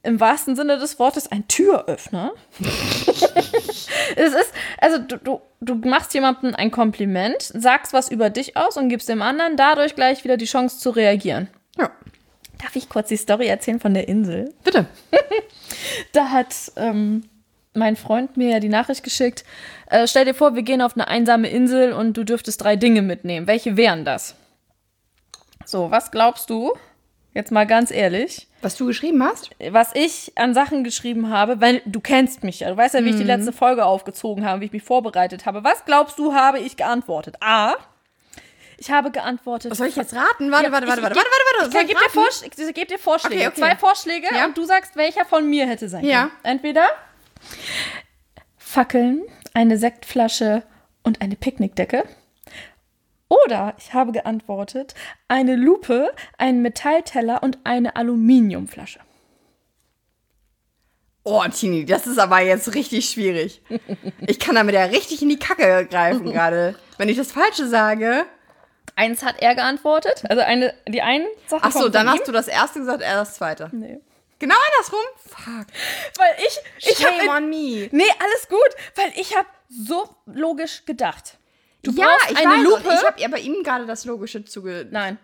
A: im wahrsten Sinne des Wortes, ein Türöffner. es ist, also du, du, du machst jemandem ein Kompliment, sagst was über dich aus und gibst dem anderen dadurch gleich wieder die Chance zu reagieren.
B: ja.
A: Darf ich kurz die Story erzählen von der Insel?
B: Bitte.
A: Da hat ähm, mein Freund mir ja die Nachricht geschickt, äh, stell dir vor, wir gehen auf eine einsame Insel und du dürftest drei Dinge mitnehmen. Welche wären das? So, was glaubst du? Jetzt mal ganz ehrlich.
B: Was du geschrieben hast?
A: was ich an Sachen geschrieben habe, weil du kennst mich ja, du weißt ja, wie ich die letzte Folge aufgezogen habe, wie ich mich vorbereitet habe. Was glaubst du, habe ich geantwortet? A. Ich habe geantwortet.
B: Was soll ich jetzt raten? Warte,
A: Ja,
B: warte,
A: ich-
B: warte, warte,
A: ich
B: warte, warte, warte.
A: Ich
B: Soll
A: gebe
B: ich
A: dir? Vorsch ich geb dir Vorschläge.
B: Okay, okay.
A: Zwei Vorschläge
B: Ja.
A: und du sagst, welcher von mir hätte sein können.
B: Ja.
A: Entweder Fackeln, eine Sektflasche und eine Picknickdecke. Oder ich habe geantwortet, eine Lupe, ein Metallteller und eine Aluminiumflasche.
B: Oh, Tini, das ist aber jetzt richtig schwierig. Ich kann damit ja richtig in die Kacke greifen gerade. Wenn ich das Falsche sage.
A: Eins hat er geantwortet, also eine, die eine Sache
B: Ach so, dann hast du das erste gesagt, er das zweite.
A: Nee.
B: Genau andersrum? Fuck.
A: Weil ich, ich
B: Shame
A: habe
B: on me.
A: Nee, alles gut, weil ich habe so logisch gedacht. Du
B: ja,
A: brauchst
B: ich
A: eine
B: weiß,
A: Lupe.
B: Ich habe ja bei ihm gerade das Logische zuge...
A: Nein.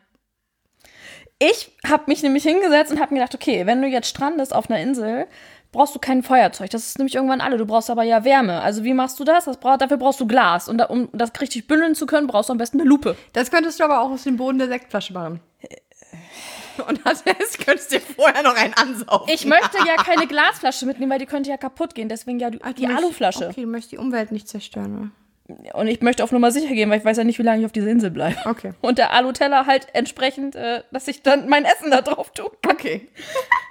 A: Ich habe mich nämlich hingesetzt und habe mir gedacht, okay, wenn du jetzt strandest auf einer Insel, brauchst du kein Feuerzeug. Das ist nämlich irgendwann alle. Du brauchst aber ja Wärme. Also wie machst du das? das brauch, dafür brauchst du Glas. Und da, um das richtig bündeln zu können, brauchst du am besten eine Lupe.
B: Das könntest du aber auch aus dem Boden der Sektflasche machen. Und das könntest du dir vorher noch einen ansaugen.
A: Ich möchte ja keine Glasflasche mitnehmen, weil die könnte ja kaputt gehen. Deswegen ja die,
B: Ach, du
A: die
B: möchtest-
A: Aluflasche.
B: Okay, du möchtest die Umwelt nicht zerstören.
A: Und ich möchte auf Nummer sicher gehen, weil ich weiß ja nicht, wie lange ich auf dieser Insel bleibe.
B: Okay.
A: Und der Aluteller halt entsprechend, äh, dass ich dann mein Essen da drauf tue.
B: Okay.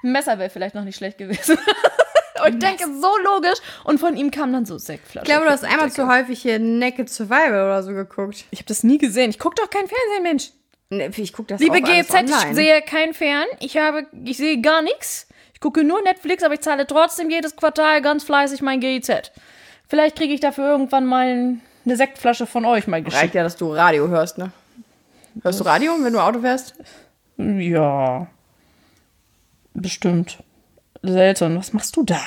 A: Ein Messer wäre vielleicht noch nicht schlecht gewesen. Und ich denke, so logisch. Und von ihm kam dann so Sektflasche.
B: Ich glaube, du hast einmal zu häufig hier Naked Survival oder so geguckt.
A: Ich habe das nie gesehen. Ich gucke doch kein Fernsehen, Mensch.
B: Nee, ich guck das
A: Liebe
B: auch
A: GZ, ich sehe kein Fern. Ich habe, ich sehe gar nichts. Ich gucke nur Netflix, aber ich zahle trotzdem jedes Quartal ganz fleißig mein GIZ. Vielleicht kriege ich dafür irgendwann mal eine Sektflasche von euch mal geschickt.
B: Reicht ja, dass du Radio hörst, ne? Hörst du Radio, wenn du Auto fährst?
A: Ja. Bestimmt. Seltsam. Was machst du da?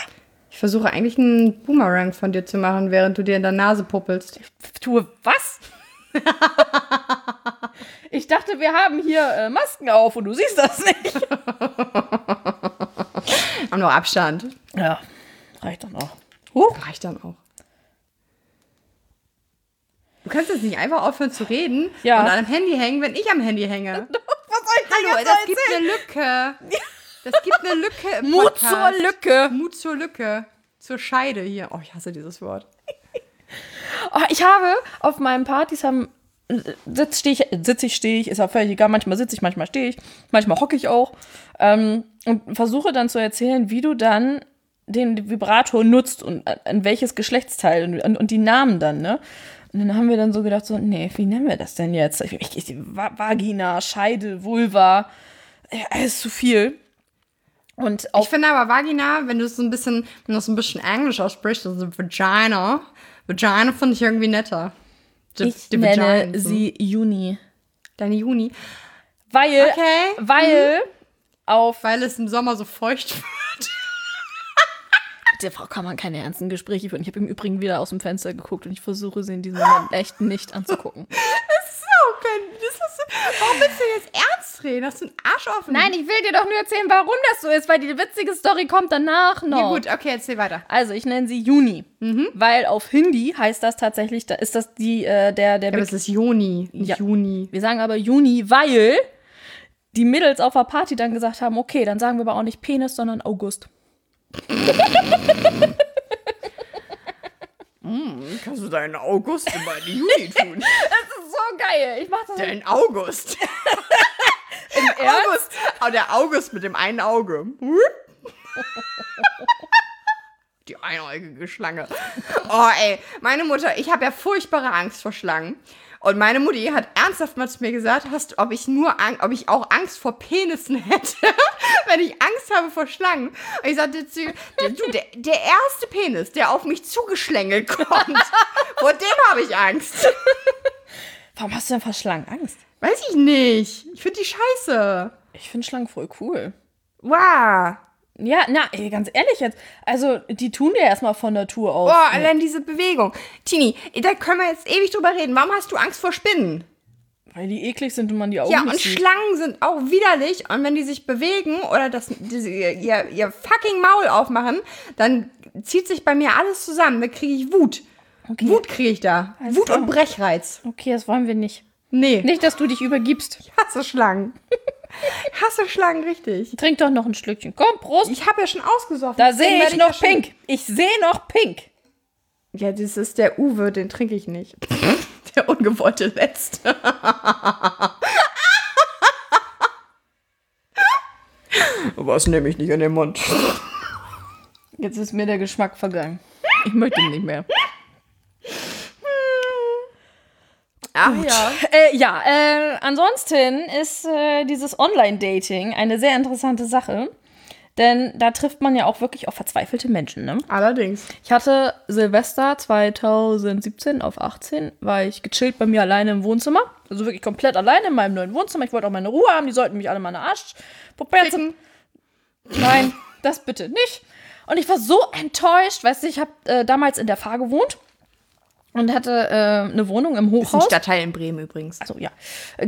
B: Ich versuche eigentlich einen Boomerang von dir zu machen, während du dir in der Nase puppelst.
A: Tue was? ich dachte, wir haben hier äh, Masken auf und du siehst das nicht.
B: Haben nur Abstand.
A: Ja, reicht dann auch. Huh.
B: Reicht dann auch. Du kannst jetzt nicht einfach aufhören zu reden
A: Ja.
B: und an dem Handy hängen, wenn ich am Handy hänge.
A: Was soll ich
B: Hallo, das gibt eine Lücke. Das gibt eine Lücke im
A: Mut
B: Podcast.
A: zur Lücke.
B: Mut zur Lücke. Zur Scheide hier. Oh, ich hasse dieses Wort.
A: Oh, ich habe auf meinen Partys haben sitz stehe ich sitze ich stehe ich ist auch völlig egal manchmal sitze ich manchmal stehe ich manchmal hocke ich auch ähm, und versuche dann zu erzählen wie du dann den Vibrator nutzt und an- an welches Geschlechtsteil und, und die Namen dann ne und dann haben wir dann so gedacht so nee wie nennen wir das denn jetzt ich, ich, ich, Va- Vagina Scheide Vulva ja, alles zu viel und
B: Ich finde aber Vagina, wenn du es so ein bisschen, wenn du es ein bisschen Englisch aussprichst, also Vagina. Vagina finde ich irgendwie netter. Die-
A: ich
B: die
A: nenne
B: Vagina, so.
A: sie Juni
B: Deine Juni.
A: weil
B: Okay.
A: weil auf
B: Weil es im Sommer so feucht wird.
A: Mit der Frau kann man keine ernsten Gespräche führen. Ich habe im Übrigen wieder aus dem Fenster geguckt und ich versuche sie in diesem Moment echt nicht anzugucken.
B: So, kein, das ist, warum willst du jetzt ernst reden? Hast du einen Arsch offen?
A: Nein, ich will dir doch nur erzählen, warum das so ist, weil die witzige Story kommt danach noch.
B: Ja, gut, okay, erzähl weiter.
A: Also, ich nenne sie Juni, weil auf Hindi heißt das tatsächlich, da ist das die, äh, der, der
B: Ja, aber es ist Juni, nicht
A: Ja.
B: Juni.
A: Wir sagen aber Juni, weil die Mädels auf der Party dann gesagt haben, okay, dann sagen wir aber auch nicht Penis, sondern August.
B: Kannst du deinen August in die Juni tun?
A: Das ist so geil. Ich mach das
B: Dein August.
A: im.
B: August. Oh, der August mit dem einen Auge. Die einäugige Schlange. Oh, ey, meine Mutter, ich habe ja furchtbare Angst vor Schlangen. Und meine Mutti hat ernsthaft mal zu mir gesagt, hast, ob ich nur ob ich auch Angst vor Penissen hätte, wenn ich Angst habe vor Schlangen. Und ich sagte zu ihr, du, der, der erste Penis, der auf mich zugeschlängelt kommt, vor dem habe ich Angst.
A: Warum hast du denn vor Schlangen Angst?
B: Weiß ich nicht. Ich finde die scheiße.
A: Ich finde Schlangen voll cool.
B: Wow.
A: Ja, na, ey, ganz ehrlich jetzt. Also, die tun dir erstmal von Natur aus.
B: Boah, allein diese Bewegung. Tini, da können wir jetzt ewig drüber reden. Warum hast du Angst vor Spinnen?
A: Weil die eklig sind und man die Augen
B: Ja, und
A: sieht.
B: Schlangen sind auch widerlich. Und wenn die sich bewegen oder das, diese, ihr, ihr fucking Maul aufmachen, dann zieht sich bei mir alles zusammen. Da kriege ich Wut. Wut kriege ich da.
A: Alles
B: Wut und Brechreiz.
A: Okay, das wollen wir nicht.
B: Nee.
A: Nicht, dass du dich übergibst.
B: Ich hasse Schlangen. Ich hasse Schlangen richtig.
A: Trink doch noch ein Schlückchen. Komm, Prost.
B: Ich habe ja schon ausgesoffen.
A: Da sehe
B: werde
A: ich noch
B: schon-
A: pink. Ich sehe noch pink.
B: Ja, das ist der Uwe, den trinke ich nicht. Der ungewollte Letzte. Was nehme ich nicht in den Mund?
A: Jetzt ist mir der Geschmack vergangen. Ich möchte ihn nicht mehr.
B: Ach ja.
A: Äh, ja, äh, ansonsten ist äh, dieses Online-Dating eine sehr interessante Sache. Denn da trifft man ja auch wirklich auf verzweifelte Menschen, ne?
B: Allerdings.
A: Ich hatte Silvester 2017 auf 18, war ich gechillt bei mir alleine im Wohnzimmer. Also wirklich komplett alleine in meinem neuen Wohnzimmer. Ich wollte auch meine Ruhe haben, die sollten mich alle meine Arschpuppe
B: Ficken.
A: Nein, das bitte nicht. Und ich war so enttäuscht, weißt du, ich habe äh, damals in der Fahr gewohnt und hatte äh, eine Wohnung im
B: Ist ein
A: Hochhaus.
B: Stadtteil in Bremen übrigens.
A: Also ja,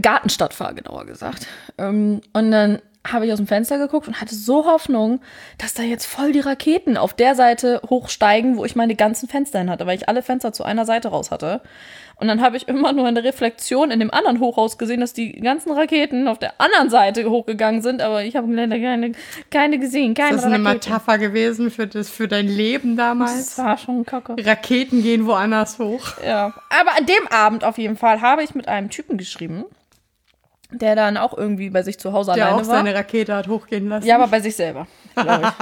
A: Gartenstadtfahr genauer gesagt. Ähm, und dann habe ich aus dem Fenster geguckt und hatte so Hoffnung, dass da jetzt voll die Raketen auf der Seite hochsteigen, wo ich meine ganzen Fenster hin hatte, weil ich alle Fenster zu einer Seite raus hatte. Und dann habe ich immer nur eine Reflexion in dem anderen Hochhaus gesehen, dass die ganzen Raketen auf der anderen Seite hochgegangen sind, aber ich habe leider keine, keine gesehen, keine
B: Das ist eine. Metapher gewesen für, das, für dein Leben
A: Das
B: damals.
A: war schon kacke.
B: Raketen gehen woanders hoch.
A: Ja. Aber an dem Abend auf jeden Fall habe ich mit einem Typen geschrieben, der dann auch irgendwie bei sich zu Hause
B: Der
A: alleine
B: auch
A: war.
B: seine Rakete hat hochgehen lassen.
A: Ja, aber bei sich selber, glaube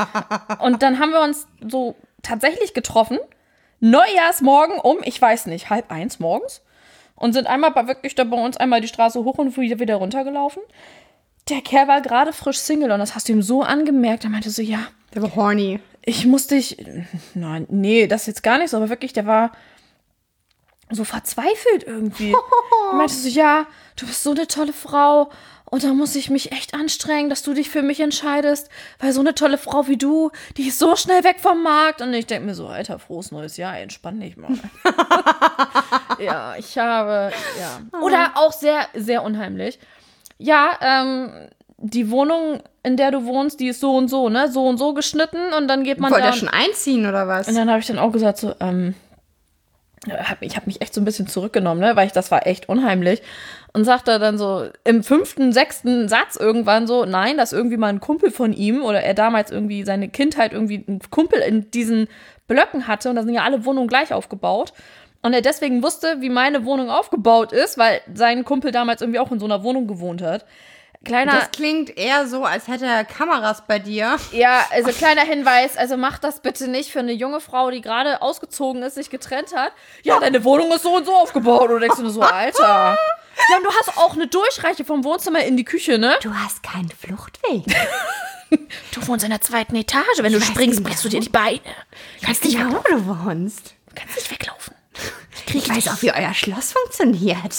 A: ich. Und dann haben wir uns so tatsächlich getroffen. Neujahrsmorgen um, ich weiß nicht, halb eins morgens. Und sind einmal bei, wirklich da bei uns einmal die Straße hoch und wieder, wieder runtergelaufen. Der Kerl war gerade frisch Single und das hast du ihm so angemerkt. Er meinte so, ja,
B: Der war horny.
A: ich musste dich. Nein, nee, das jetzt gar nicht so, aber wirklich, der war so verzweifelt irgendwie. Er meinte so, ja, du bist so eine tolle Frau und da muss ich mich echt anstrengen, dass du dich für mich entscheidest, weil so eine tolle Frau wie du, die ist so schnell weg vom Markt. Und ich denke mir so, Alter, frohes neues Jahr, entspann dich mal. ja, ich habe, ja. Oder auch sehr, sehr unheimlich. Ja, ähm, die Wohnung, in der du wohnst, die ist so und so, ne? So und so geschnitten und dann geht man
B: Wollte
A: da.
B: er schon einziehen oder was?
A: Und dann habe ich dann auch gesagt, so, ähm, hab, ich habe mich echt so ein bisschen zurückgenommen, ne, weil ich das war echt unheimlich. Und sagte dann so im fünften, sechsten Satz irgendwann so, nein, dass irgendwie mal ein Kumpel von ihm oder er damals irgendwie seine Kindheit irgendwie einen Kumpel in diesen Blöcken hatte und da sind ja alle Wohnungen gleich aufgebaut. Und er deswegen wusste, wie meine Wohnung aufgebaut ist, weil sein Kumpel damals irgendwie auch in so einer Wohnung gewohnt hat. Kleiner,
B: Das klingt eher so, als hätte er Kameras bei dir.
A: ja, also kleiner Hinweis, also mach das bitte nicht für eine junge Frau, die gerade ausgezogen ist, sich getrennt hat. Ja, deine Wohnung ist so und so aufgebaut. Und du denkst dir so, Alter. Ja, und du hast auch eine Durchreiche vom Wohnzimmer in die Küche, ne?
B: Du hast keinen Fluchtweg.
A: Du wohnst in der zweiten Etage. Wenn du
B: weiß
A: springst, brichst du dir die Beine.
B: Kannst nicht, wo du wohnst.
A: Du kannst nicht weglaufen.
B: Ich weiß auch, wie euer Schloss funktioniert.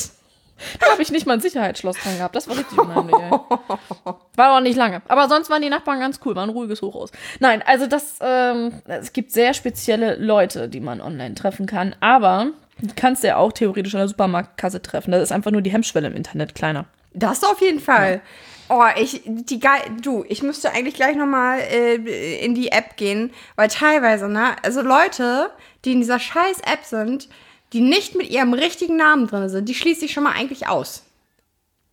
A: Da habe ich nicht mal ein Sicherheitsschloss dran gehabt. Das war richtig unheimlich, ey. War auch nicht lange. Aber sonst waren die Nachbarn ganz cool. War ein ruhiges Hochhaus. Nein, also das, ähm, es gibt sehr spezielle Leute, die man online treffen kann. Aber du kannst ja auch theoretisch an der Supermarktkasse treffen. Das ist einfach nur die Hemmschwelle im Internet kleiner.
B: Das auf jeden Fall. Oh, ich, die geil, du, ich müsste eigentlich gleich nochmal äh, in die App gehen, weil teilweise, ne, also Leute, die in dieser scheiß App sind, die nicht mit ihrem richtigen Namen drin sind, die schließe ich schon mal eigentlich aus.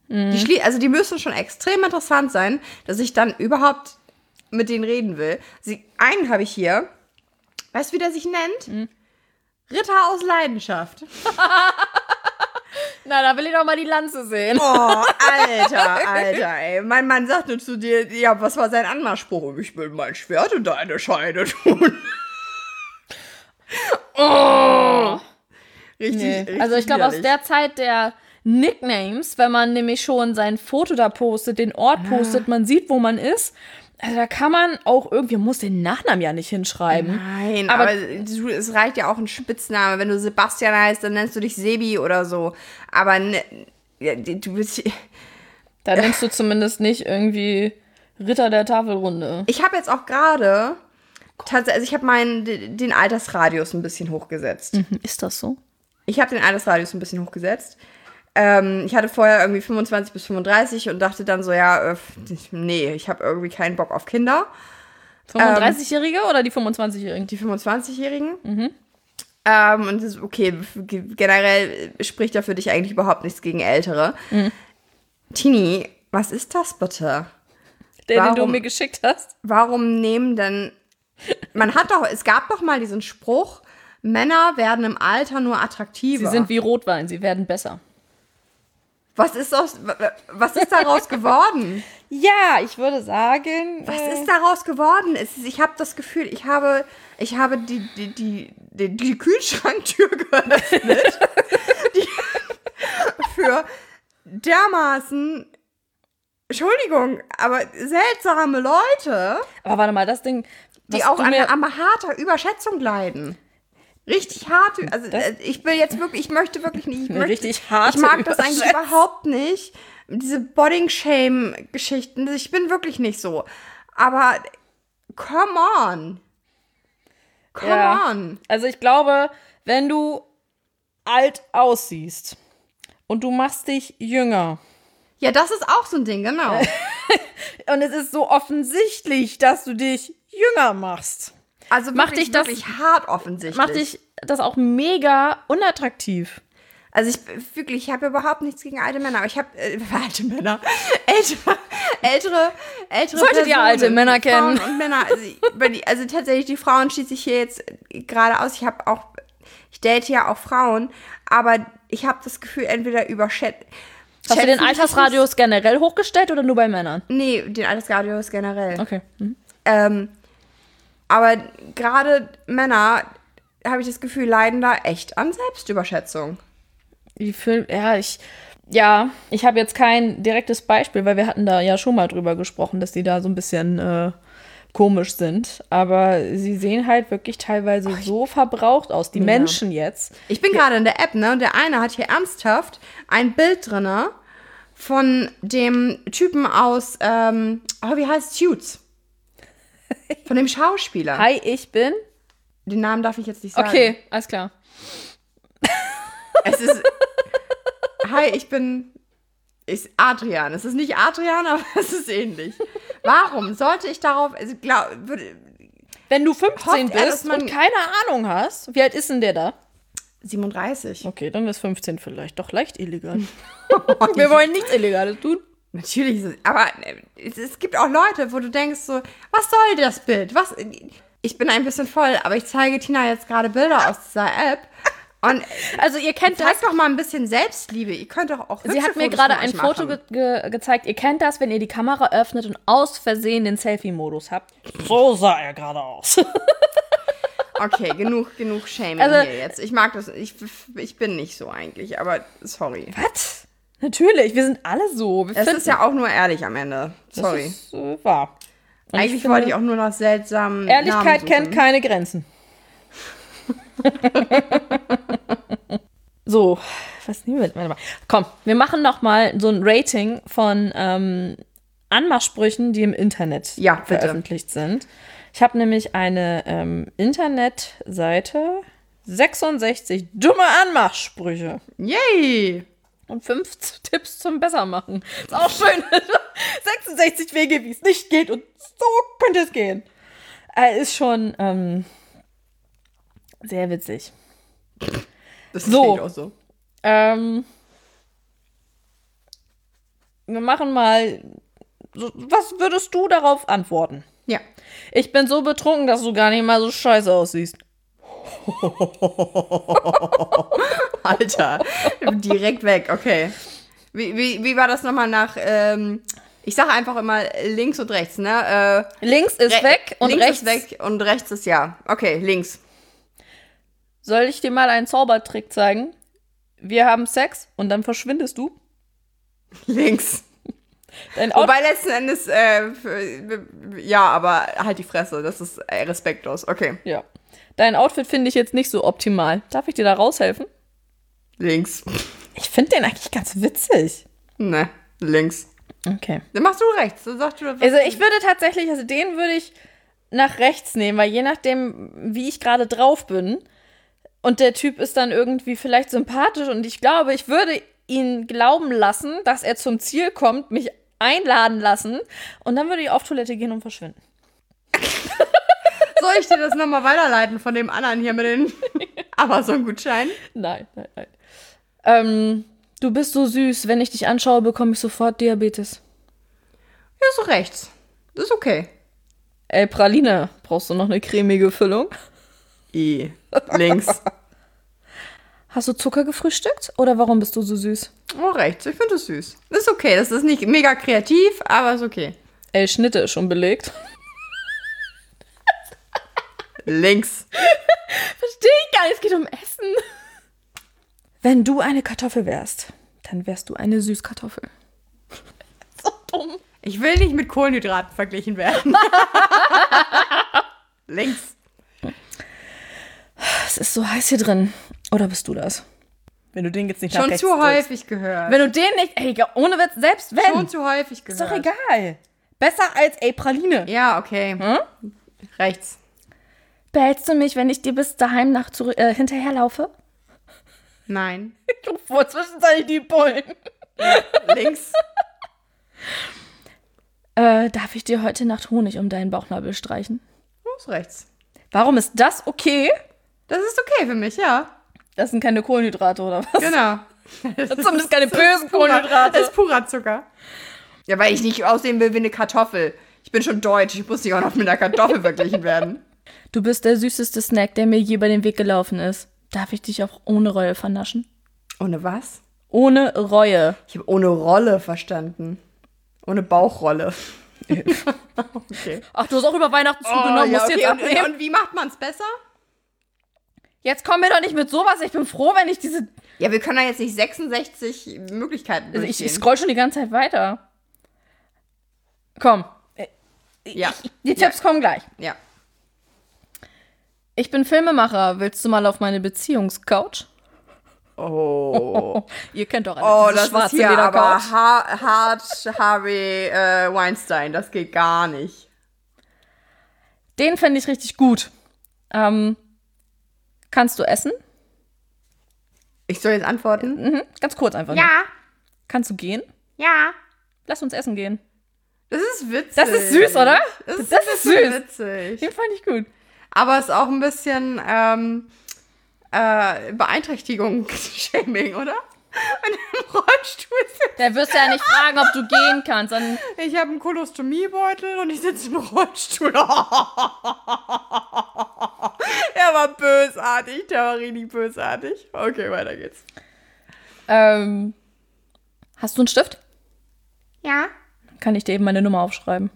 B: Die schlie also die müssen schon extrem interessant sein, dass ich dann überhaupt mit denen reden will. Sie, einen habe ich hier. Weißt du, wie der sich nennt? Ritter aus Leidenschaft.
A: Na, da will ich doch mal die Lanze sehen.
B: Oh, Alter, Alter, ey. Mein Mann sagte zu dir, ja, was war sein Anmachspruch? Ich will mein Schwert in deine Scheide tun. oh. Richtig,
A: Nee.
B: richtig
A: Also ich glaube, aus der Zeit der Nicknames, wenn man nämlich schon sein Foto da postet, den Ort postet, man sieht, wo man ist. Also da kann man auch irgendwie, man muss den Nachnamen ja nicht hinschreiben.
B: Nein,
A: aber-
B: aber, es reicht ja auch ein Spitzname. Wenn du Sebastian heißt, dann nennst du dich Sebi oder so. Aber ne, du bist.
A: Da nennst du zumindest nicht irgendwie Ritter der Tafelrunde.
B: Ich habe jetzt auch gerade. Tatsächlich, also ich habe meinen den Altersradius ein bisschen hochgesetzt.
A: Ist das so?
B: Ich habe den Altersradius ein bisschen hochgesetzt. Ähm, ich hatte vorher irgendwie 25 bis 35 und dachte dann so, ja, äh, nee, ich habe irgendwie keinen Bock auf Kinder.
A: 35-Jährige oder die 25-Jährigen?
B: Die 25-Jährigen. Ähm, und das ist okay, generell spricht ja für dich eigentlich überhaupt nichts gegen Ältere. Tini, was ist das bitte?
A: Der, den du
B: Warum?
A: mir geschickt hast.
B: Warum nehmen denn. Man hat doch, es gab doch mal diesen Spruch, Männer werden im Alter nur attraktiver.
A: Sie sind wie Rotwein, sie werden besser.
B: was ist aus, was ist daraus geworden?
A: Ja, ich würde sagen.
B: Was ist daraus geworden? Ist, ich habe das Gefühl, ich habe, ich habe die, die, die, die, die Kühlschranktür geöffnet. die, für dermaßen, Entschuldigung, aber seltsame Leute,
A: Aber warte mal, das Ding.
B: die auch an, an harter Überschätzung leiden. Richtig hart. Also
A: Das-
B: äh, ich will jetzt wirklich, ich möchte wirklich nicht. Ich, möchte,
A: richtig harte
B: ich mag das eigentlich überhaupt nicht. Diese Bodding-Shame-Geschichten. Ich bin wirklich nicht so. Aber come on. Come
A: Ja.
B: on.
A: Also ich glaube, wenn du alt aussiehst und du machst dich jünger
B: Ja, das ist auch so ein Ding, genau.
A: und es ist so offensichtlich, dass du dich jünger machst,
B: Also
A: Macht
B: wirklich,
A: dich das-
B: wirklich hart offensichtlich.
A: macht dich das auch mega unattraktiv.
B: Also ich wirklich, ich habe überhaupt nichts gegen alte Männer, aber ich habe äh, alte Männer, ältere, ältere, ältere
A: Solltet ihr
B: Personen,
A: alte Männer kennen.
B: Frauen und Männer. Also, die, also tatsächlich, die Frauen schließe ich hier jetzt gerade aus. Ich habe auch, ich date ja auch Frauen, aber ich habe das Gefühl, entweder überschätzt.
A: Hast du den Altersradius generell hochgestellt oder nur bei Männern?
B: Nee, den Altersradius generell.
A: Okay. Mhm.
B: Ähm, aber gerade Männer, habe ich das Gefühl, leiden da echt an Selbstüberschätzung.
A: Die Film, ja, ich, ja, ich habe jetzt kein direktes Beispiel, weil wir hatten da ja schon mal drüber gesprochen, dass die da so ein bisschen äh, komisch sind. Aber sie sehen halt wirklich teilweise so verbraucht aus, die Menschen jetzt.
B: Ich bin gerade in der App, ne? Und der eine hat hier ernsthaft ein Bild drinne von dem Typen aus, ähm, oh, wie heißt Suits? Von dem Schauspieler.
A: Hi, ich bin.
B: Den Namen darf ich jetzt nicht sagen.
A: Okay, alles klar.
B: Es ist. Hi, ich bin. Ist Adrian. Es ist nicht Adrian, aber es ist ähnlich. Warum sollte ich darauf. Also, glaub, würde,
A: Wenn du 15
B: Hofft er, dass
A: bist
B: man-
A: und keine Ahnung hast, wie alt ist denn der da?
B: 37.
A: Okay, dann ist 15 vielleicht doch leicht illegal. wir wollen nichts Illegales tun.
B: Natürlich ist es, aber es, es gibt auch Leute, wo du denkst so, was soll das Bild? Was? Ich bin ein bisschen voll, aber ich zeige Tina jetzt gerade Bilder aus dieser App und
A: Also ihr kennt das.
B: zeig doch mal ein bisschen Selbstliebe. Ihr könnt doch auch
A: Sie hat mir
B: Fotos
A: gerade ein Foto ge ge gezeigt. Ihr kennt das, wenn ihr die Kamera öffnet und aus Versehen den Selfie-Modus habt. So sah er gerade aus.
B: Okay, genug, genug Shaming
A: Also-
B: hier jetzt. Ich mag das, ich, ich bin nicht so eigentlich, aber sorry.
A: Was? Natürlich, wir sind alle so. Wir
B: Es
A: finden-
B: ist ja auch nur ehrlich am Ende. Sorry.
A: Das ist, äh, wahr. Und
B: eigentlich
A: finde,
B: wollte ich auch nur nach seltsamen
A: Ehrlichkeit kennt keine Grenzen. so, was nehmen wir? Mal. Komm, wir machen noch mal so ein Rating von ähm, Anmachsprüchen, die im Internet
B: Ja,
A: veröffentlicht sind. Ich habe nämlich eine ähm, Internetseite, 66 dumme Anmachsprüche
B: Yay!
A: Und fünf Tipps zum Bessermachen. Ist auch schön. 66 Wege, wie es nicht geht und so könnte es gehen. Äh, ist schon ähm, sehr witzig.
B: Das
A: So.
B: auch so.
A: Ähm, wir machen mal. Was würdest du darauf antworten?
B: Ja.
A: Ich bin so betrunken, dass du gar nicht mal so scheiße aussiehst.
B: Alter, direkt weg, okay. Wie, wie, wie war das nochmal nach, ähm, ich sage einfach immer links und rechts, ne? Äh,
A: Links ist weg und
B: links
A: rechts.
B: ist weg und rechts ist ja. Okay, links.
A: Soll ich dir mal einen Zaubertrick zeigen? Wir haben Sex und dann verschwindest du.
B: Links. Wobei letzten Endes, äh, ja, aber halt die Fresse, das ist äh, respektlos. Okay,
A: ja. Dein Outfit finde ich jetzt nicht so optimal. Darf ich dir da raushelfen?
B: links.
A: Ich finde den eigentlich ganz witzig.
B: Ne, links.
A: Okay.
B: Dann machst du rechts, dann sagst du
A: Also ich würde tatsächlich, also den würde ich nach rechts nehmen, weil je nachdem, wie ich gerade drauf bin und der Typ ist dann irgendwie vielleicht sympathisch und ich glaube, ich würde ihn glauben lassen, dass er zum Ziel kommt, mich einladen lassen und dann würde ich auf Toilette gehen und verschwinden.
B: Soll ich dir das nochmal weiterleiten von dem anderen hier mit den Amazon-Gutscheinen?
A: Nein, nein, nein. Ähm, du bist so süß. Wenn ich dich anschaue, bekomme ich sofort Diabetes.
B: Ja, so rechts. Das ist okay.
A: Ey, Praline, brauchst du noch eine cremige Füllung?
B: I. Links.
A: Hast du Zucker gefrühstückt oder warum bist du so süß?
B: Oh, rechts. Ich finde das süß. Das ist okay. Das ist nicht mega kreativ, aber ist okay.
A: Ey, Schnitte ist schon belegt.
B: Links.
A: Verstehe ich gar nicht, es geht um Essen. Wenn du eine Kartoffel wärst, dann wärst du eine Süßkartoffel. so dumm.
B: Ich will nicht mit Kohlenhydraten verglichen werden. Links.
A: Es ist so heiß hier drin. Oder bist du das? Wenn du den jetzt nicht
B: Schon zu
A: drückst.
B: häufig gehört.
A: Wenn du den nicht, ey, ohne Witz, selbst wenn.
B: Schon zu häufig
A: ist
B: gehört.
A: doch egal. Besser als, ey, Praline.
B: Ja, okay.
A: Hm?
B: Rechts.
A: Behältst du mich, wenn ich dir bis daheim nach zurück, äh, hinterherlaufe?
B: Nein.
A: Ich rufe vor zwischenzeitlich die Bullen.
B: Links.
A: Äh, darf ich dir heute Nacht Honig um deinen Bauchnabel streichen?
B: Ist rechts?
A: Warum ist das okay?
B: Das ist okay für mich, ja.
A: Das sind keine Kohlenhydrate oder was?
B: Genau.
A: Das sind zumindest keine bösen Kohlenhydrate.
B: das ist purer Zucker. Ja, weil ich nicht aussehen will wie eine Kartoffel. Ich bin schon deutsch, ich muss nicht auch noch mit einer Kartoffel verglichen werden.
A: Du bist der süßeste Snack, der mir je über den Weg gelaufen ist. Darf ich dich auch ohne Reue vernaschen?
B: Ohne was?
A: Ohne Reue.
B: Ich habe ohne Rolle verstanden. Ohne Bauchrolle. okay.
A: Ach, du hast auch über Weihnachten zugenommen, musst
B: Oh, okay.
A: jetzt
B: und,
A: abnehmen.
B: und wie macht man es besser?
A: Jetzt komm mir doch nicht mit sowas. Ich bin froh, wenn ich diese.
B: Ja, wir können da jetzt nicht 66 Möglichkeiten
A: Also ich,
B: durchgehen.
A: ich scroll schon die ganze Zeit weiter. Komm. Äh,
B: Ja.
A: Die Tipps kommen gleich.
B: Ja.
A: Ich bin Filmemacher. Willst du mal auf meine Beziehungscouch?
B: Oh.
A: Ihr kennt doch alle
B: Oh,
A: diese
B: das ist
A: schwarze
B: hier aber ha hart Harvey äh, Weinstein. Das geht gar nicht.
A: Den fände ich richtig gut. Ähm, kannst du essen?
B: Ich soll jetzt antworten?
A: Mhm. Ganz kurz einfach. nur.
B: Ja.
A: Kannst du gehen?
B: Ja.
A: Lass uns essen gehen.
B: Das ist witzig.
A: Das ist süß, oder?
B: Das ist,
A: Das ist
B: bisschen
A: süß.
B: witzig.
A: Den fand ich gut.
B: Aber es ist auch ein bisschen ähm, äh, Beeinträchtigung, Shaming, oder? Wenn du im Rollstuhl sitzt.
A: Der wirst ja nicht fragen, ob du gehen kannst. Dann,
B: Ich habe einen Kolostomiebeutel und ich sitze im Rollstuhl. er war bösartig, der war richtig bösartig. Okay, weiter geht's.
A: ähm, hast du einen Stift?
B: Ja.
A: Kann ich dir eben meine Nummer aufschreiben.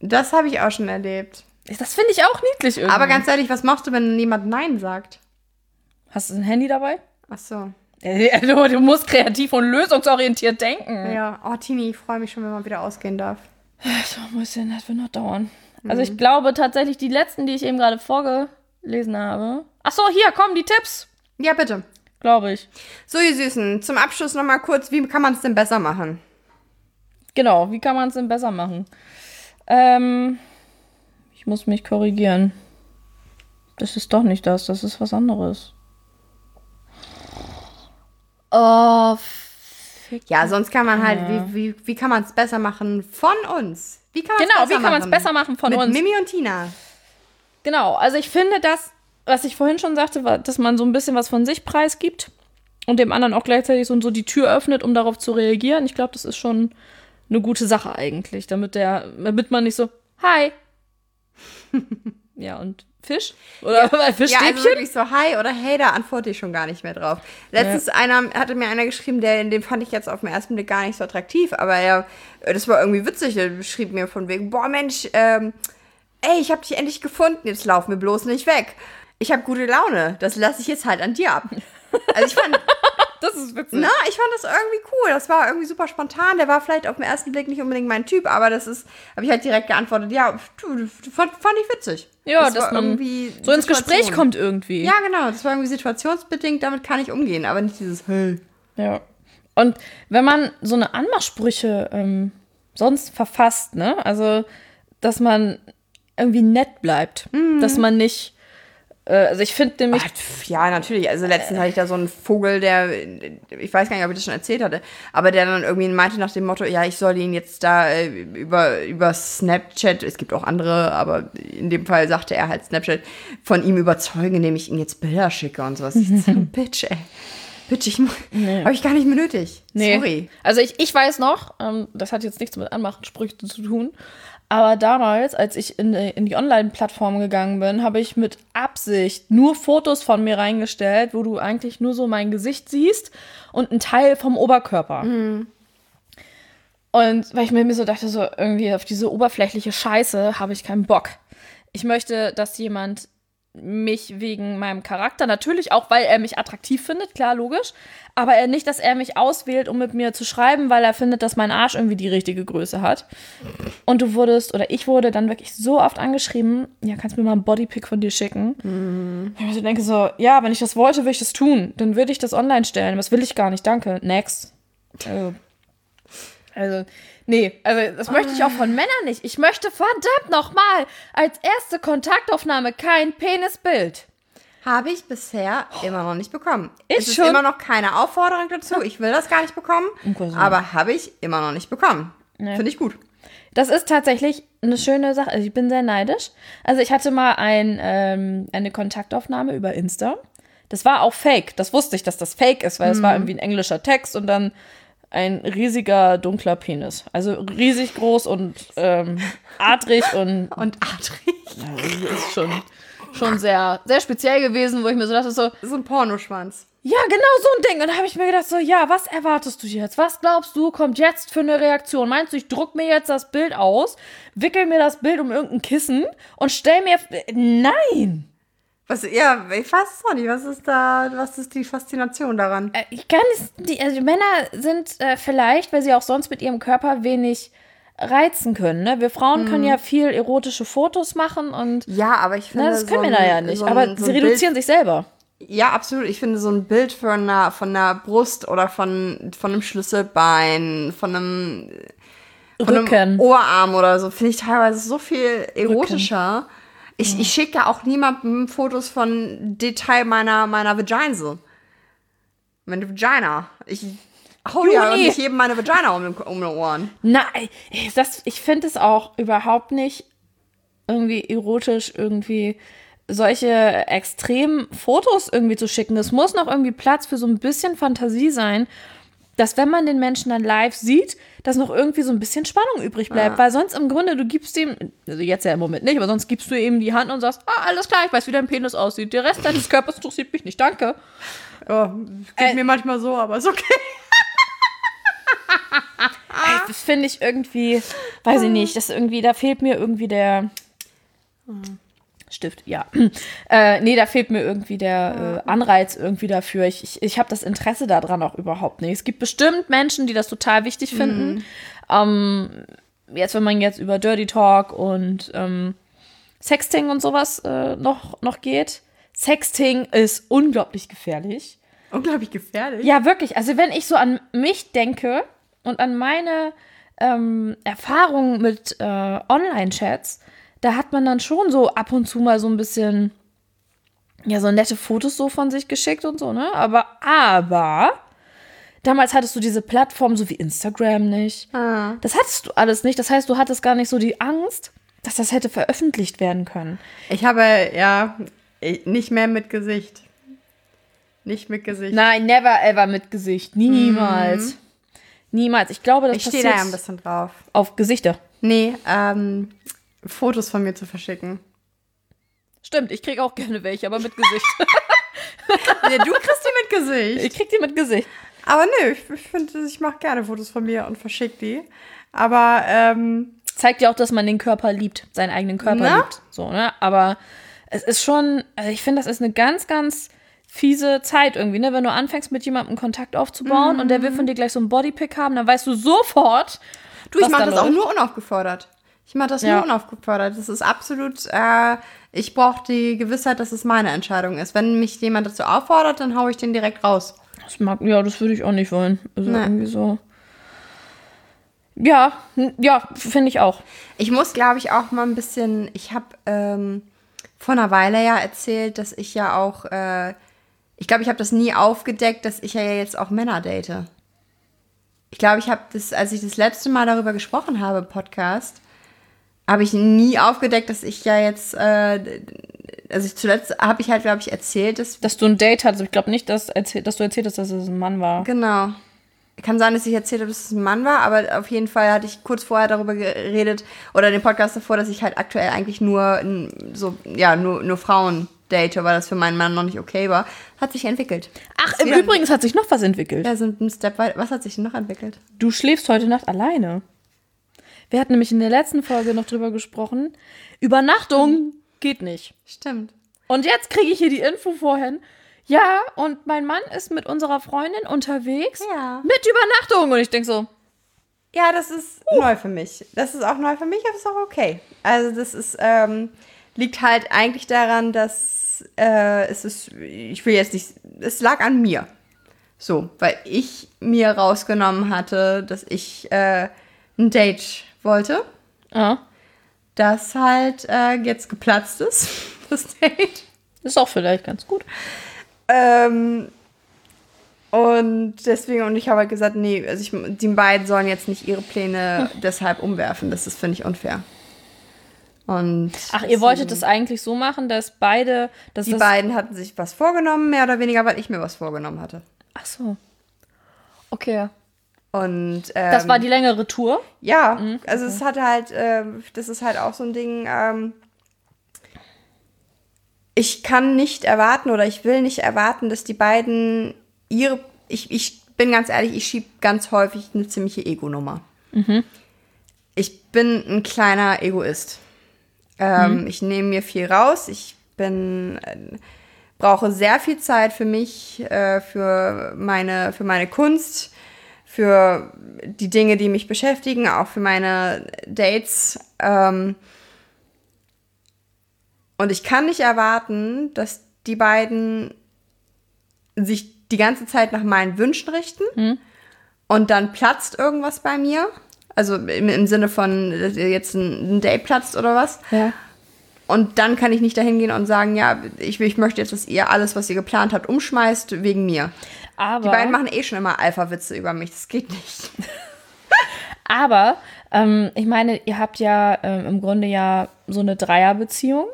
B: Das habe ich auch schon erlebt.
A: Das finde ich auch niedlich irgendwie.
B: Aber ganz ehrlich, was machst du, wenn niemand Nein sagt?
A: Hast du ein Handy dabei?
B: Ach so.
A: Du, du musst kreativ und lösungsorientiert denken.
B: Ja. Oh, Tini, ich freue mich schon, wenn man wieder ausgehen darf.
A: So ein bisschen, das wird noch dauern. Also ich glaube tatsächlich, die letzten, die ich eben gerade vorgelesen habe. Ach so, hier, kommen die Tipps.
B: Ja, bitte.
A: Glaube ich.
B: So, ihr Süßen, zum Abschluss nochmal kurz, wie kann man es denn besser machen?
A: Genau, wie kann man es denn besser machen? Ähm, ich muss mich korrigieren. Das ist doch nicht das, das ist was anderes. Oh, fick.
B: Ja, sonst kann man halt, wie, wie, wie kann man es besser machen von uns? Wie kann
A: Genau,
B: besser
A: wie kann man es besser machen von
B: Mit
A: uns?
B: Mimi und Tina.
A: Genau, also ich finde das, was ich vorhin schon sagte, war, dass man so ein bisschen was von sich preisgibt und dem anderen auch gleichzeitig so, und so die Tür öffnet, um darauf zu reagieren. Ich glaube, das ist schon eine gute Sache eigentlich, damit der, damit man nicht so, hi. ja, und Fisch? Oder
B: Ja,
A: Fischstäbchen?
B: also wirklich so, hi oder hey, da antworte ich schon gar nicht mehr drauf. Letztens einer, hatte mir einer geschrieben, der, den fand ich jetzt auf den ersten Blick gar nicht so attraktiv, aber er, das war irgendwie witzig, der schrieb mir von wegen, boah Mensch, ähm, ey, ich hab dich endlich gefunden, jetzt lauf mir bloß nicht weg. Ich habe gute Laune, das lasse ich jetzt halt an dir ab. Also ich fand,
A: das ist witzig.
B: na, ich fand das irgendwie cool. Das war irgendwie super spontan. Der war vielleicht auf den ersten Blick nicht unbedingt mein Typ, aber das ist, habe ich halt direkt geantwortet, ja, fand, fand ich witzig.
A: Ja,
B: das
A: dass
B: war
A: man
B: irgendwie
A: so ins Gespräch kommt irgendwie.
B: Ja, genau. Das war irgendwie situationsbedingt, damit kann ich umgehen, aber nicht dieses Hey.
A: Ja. Und wenn man so eine Anmachsprüche ähm, sonst verfasst, ne? Also, dass man irgendwie nett bleibt. Dass man nicht. Äh, also, ich finde nämlich.
B: Ach, Ja, natürlich. Also letztens hatte ich da so einen Vogel, der, ich weiß gar nicht, ob ich das schon erzählt hatte, aber der dann irgendwie meinte nach dem Motto, ja, ich soll ihn jetzt da äh, über, über Snapchat, es gibt auch andere, aber in dem Fall sagte er halt Snapchat, von ihm überzeugen, indem ich ihm jetzt Bilder schicke und sowas. Ich so, Bitch, ey. Bitch, ich nee. habe ich gar nicht mehr nötig.
A: Nee.
B: Sorry.
A: Also ich, ich weiß noch, ähm, das hat jetzt nichts mit Anmachsprüchen zu tun, Aber damals, als ich in, in die Online-Plattform gegangen bin, habe ich mit Absicht nur Fotos von mir reingestellt, wo du eigentlich nur so mein Gesicht siehst und einen Teil vom Oberkörper. Und weil ich mir so dachte, so irgendwie auf diese oberflächliche Scheiße habe ich keinen Bock. Ich möchte, dass jemand mich wegen meinem Charakter, natürlich auch, weil er mich attraktiv findet, klar, logisch, aber er nicht, dass er mich auswählt, um mit mir zu schreiben, weil er findet, dass mein Arsch irgendwie die richtige Größe hat. Und du wurdest, oder ich wurde dann wirklich so oft angeschrieben, ja, kannst du mir mal einen Bodypick von dir schicken? Mhm. Ich so denke so, ja, wenn ich das wollte, würde ich das tun. Dann würde ich das online stellen. Was will ich gar nicht, danke. Next. Also, also Nee, also das möchte ich auch von Männern nicht. Ich möchte verdammt nochmal als erste Kontaktaufnahme kein Penisbild.
B: Habe ich bisher immer noch nicht bekommen.
A: Ist
B: es ist
A: schon-
B: immer noch keine Aufforderung dazu. Ich will das gar nicht bekommen. Aber habe ich immer noch nicht bekommen. Finde ich gut.
A: Das ist tatsächlich eine schöne Sache. Also ich bin sehr neidisch. Also ich hatte mal ein, ähm, eine Kontaktaufnahme über Insta. Das war auch fake. Das wusste ich, dass das fake ist, weil es war irgendwie ein englischer Text und dann ein riesiger dunkler Penis. Also riesig groß und ähm, adrig und
B: Und Adri.
A: ja, ist schon, schon sehr, sehr speziell gewesen, wo ich mir so dachte, so,
B: So ein Pornoschwanz.
A: ja, genau so ein Ding. Und da habe ich mir gedacht, so, ja, was erwartest du jetzt? Was glaubst du, kommt jetzt für eine Reaktion? Meinst du, ich druck mir jetzt das Bild aus, wickel mir das Bild um irgendein Kissen und stell mir. Nein!
B: Was, ja, ich weiß es auch nicht. Was ist da, was ist die Faszination daran?
A: Äh, Ich kann es. Die, also die Männer sind äh, vielleicht, weil sie auch sonst mit ihrem Körper wenig reizen können. Ne? Wir Frauen können ja viel erotische Fotos machen und.
B: Ja, aber ich finde.
A: Na, das können
B: so
A: wir
B: ein-
A: da ja nicht.
B: so ein-
A: aber
B: so
A: sie
B: ein
A: reduzieren sich selber.
B: Bild, Ja, absolut. Ich finde so ein Bild von einer, von einer Brust oder von, von einem Schlüsselbein, von einem, von
A: Rücken.
B: einem Oberarm oder so, finde ich teilweise so viel erotischer. Ich, ich schicke ja auch niemandem Fotos von Detail meiner, meiner Vagina. Meine Vagina. Ich hau ja
A: Juni.
B: nicht jedem meine Vagina um, den, um die Ohren.
A: Nein, das, ich finde es auch überhaupt nicht irgendwie erotisch, irgendwie solche extremen Fotos irgendwie zu schicken. Es muss noch irgendwie Platz für so ein bisschen Fantasie sein, dass wenn man den Menschen dann live sieht, dass noch irgendwie so ein bisschen Spannung übrig bleibt. Weil sonst im Grunde, du gibst ihm, also jetzt ja im Moment nicht, aber sonst gibst du ihm die Hand und sagst, ah, alles klar, ich weiß, wie dein Penis aussieht. Der Rest deines Körpers interessiert mich nicht, danke.
B: Oh, geht
A: Äh,
B: mir manchmal so, aber ist okay.
A: Das finde ich irgendwie, weiß ich nicht, das irgendwie, da fehlt mir irgendwie der Stift, ja. Äh, nee, da fehlt mir irgendwie der äh, Anreiz irgendwie dafür. Ich, ich, ich habe das Interesse daran auch überhaupt nicht. Es gibt bestimmt Menschen, die das total wichtig finden. Ähm, jetzt, wenn man jetzt über Dirty Talk und ähm, Sexting und sowas äh, noch, noch geht. Sexting ist unglaublich gefährlich.
B: Unglaublich gefährlich.
A: Ja, wirklich. Also wenn ich so an mich denke und an meine ähm, Erfahrungen mit äh, Online-Chats, da hat man dann schon so ab und zu mal so ein bisschen, ja, so nette Fotos so von sich geschickt und so, ne? Aber, aber, damals hattest du diese Plattform so wie Instagram nicht.
B: Ah.
A: Das hattest du alles nicht. Das heißt, du hattest gar nicht so die Angst, dass das hätte veröffentlicht werden können.
B: Ich habe, ja, ich- nicht mehr mit Gesicht. Nicht mit Gesicht.
A: Nein, never ever mit Gesicht. Niemals. Niemals. Ich glaube, das
B: ich stehe
A: passiert
B: da ja ein bisschen drauf.
A: auf Gesichter.
B: Nee, ähm, Fotos von mir zu verschicken.
A: Stimmt, ich krieg auch gerne welche, aber mit Gesicht.
B: Ja, du kriegst die mit Gesicht.
A: ich krieg die mit Gesicht.
B: Aber nö, ich, ich finde, ich mache gerne Fotos von mir und verschicke die. Aber, ähm,
A: Zeigt ja auch, dass man den Körper liebt, seinen eigenen Körper
B: Na?
A: liebt. So, ne? Aber es ist schon, also ich finde, das ist eine ganz, ganz fiese Zeit irgendwie, ne? Wenn du anfängst, mit jemandem Kontakt aufzubauen und der will von dir gleich so einen Bodypick haben, dann weißt du sofort,
B: du, ich mache
A: da
B: das auch
A: läuft.
B: nur unaufgefordert. Ich mache das
A: Ja.
B: nur unaufgefordert. Das ist absolut, äh, ich brauche die Gewissheit, dass es meine Entscheidung ist. Wenn mich jemand dazu auffordert, dann haue ich den direkt raus.
A: Das mag, ja, das würde ich auch nicht wollen. Also
B: Nee.
A: irgendwie so. Ja, ja, finde ich auch.
B: Ich muss, glaube ich, auch mal ein bisschen. Ich habe ähm, vor einer Weile ja erzählt, dass ich ja auch. Äh, ich glaube, ich habe das nie aufgedeckt, dass ich ja jetzt auch Männer date. Ich glaube, ich habe das, als ich das letzte Mal darüber gesprochen habe Podcast, habe ich nie aufgedeckt, dass ich ja jetzt. Äh, also ich zuletzt habe ich halt, glaube ich, erzählt, dass.
A: Dass du ein Date hattest, ich glaube nicht, dass, dass du erzählt hast, dass es ein Mann war.
B: Genau. kann sein, dass ich erzählt habe, dass es ein Mann war, aber auf jeden Fall hatte ich kurz vorher darüber geredet oder den Podcast davor, dass ich halt aktuell eigentlich nur so, ja, nur, nur Frauen date, weil das für meinen Mann noch nicht okay war. Hat sich entwickelt.
A: Ach, im Übrigen hat sich noch was entwickelt.
B: Ja, so ein Step weiter. Was hat sich denn noch entwickelt?
A: Du schläfst heute Nacht alleine. Wir hatten nämlich in der letzten Folge noch drüber gesprochen. Übernachtung geht nicht.
B: Stimmt.
A: Und jetzt kriege ich hier die Info vorhin. Ja, und mein Mann ist mit unserer Freundin unterwegs.
B: Ja.
A: Mit Übernachtung. Und ich denke so,
B: Ja, das ist neu für mich. Das ist auch neu für mich, aber ist auch okay. Also das ist, ähm, liegt halt eigentlich daran, dass äh, es ist, ich will jetzt nicht, es lag an mir. So, weil ich mir rausgenommen hatte, dass ich äh, ein Date wollte,
A: ah,
B: das halt äh, jetzt geplatzt ist, das Date.
A: ist auch vielleicht ganz gut.
B: Ähm, und deswegen, und ich habe halt gesagt, nee, also ich, die beiden sollen jetzt nicht ihre Pläne deshalb umwerfen. Das ist, finde ich, unfair. Und
A: Ach, ihr wolltet es eigentlich so machen, dass beide, dass
B: die
A: das,
B: beiden hatten sich was vorgenommen, mehr oder weniger, weil ich mir was vorgenommen hatte.
A: Ach so. Okay.
B: Und ähm,
A: Das war die längere Tour.
B: Ja, also es hat halt, ähm, das ist halt auch so ein Ding, ähm, ich kann nicht erwarten oder ich will nicht erwarten, dass die beiden ihre, ich, ich bin ganz ehrlich, ich schiebe ganz häufig eine ziemliche Ego-Nummer. Ich bin ein kleiner Egoist. Ähm, Ich nehme mir viel raus, ich bin, äh, brauche sehr viel Zeit für mich, äh, für meine, für meine Kunst, für die Dinge, die mich beschäftigen, auch für meine Dates. Ähm, und ich kann nicht erwarten, dass die beiden sich die ganze Zeit nach meinen Wünschen richten und dann platzt irgendwas bei mir. Also im, im Sinne von, dass jetzt ein, ein Date platzt oder was.
A: Ja.
B: Und dann kann ich nicht dahin gehen und sagen, ja, ich, ich möchte jetzt, dass ihr alles, was ihr geplant habt, umschmeißt wegen mir.
A: Aber,
B: Die beiden machen eh schon immer Alpha-Witze über mich. Das geht nicht.
A: aber ähm, ich meine, ihr habt ja ähm, im Grunde ja so eine Dreierbeziehung.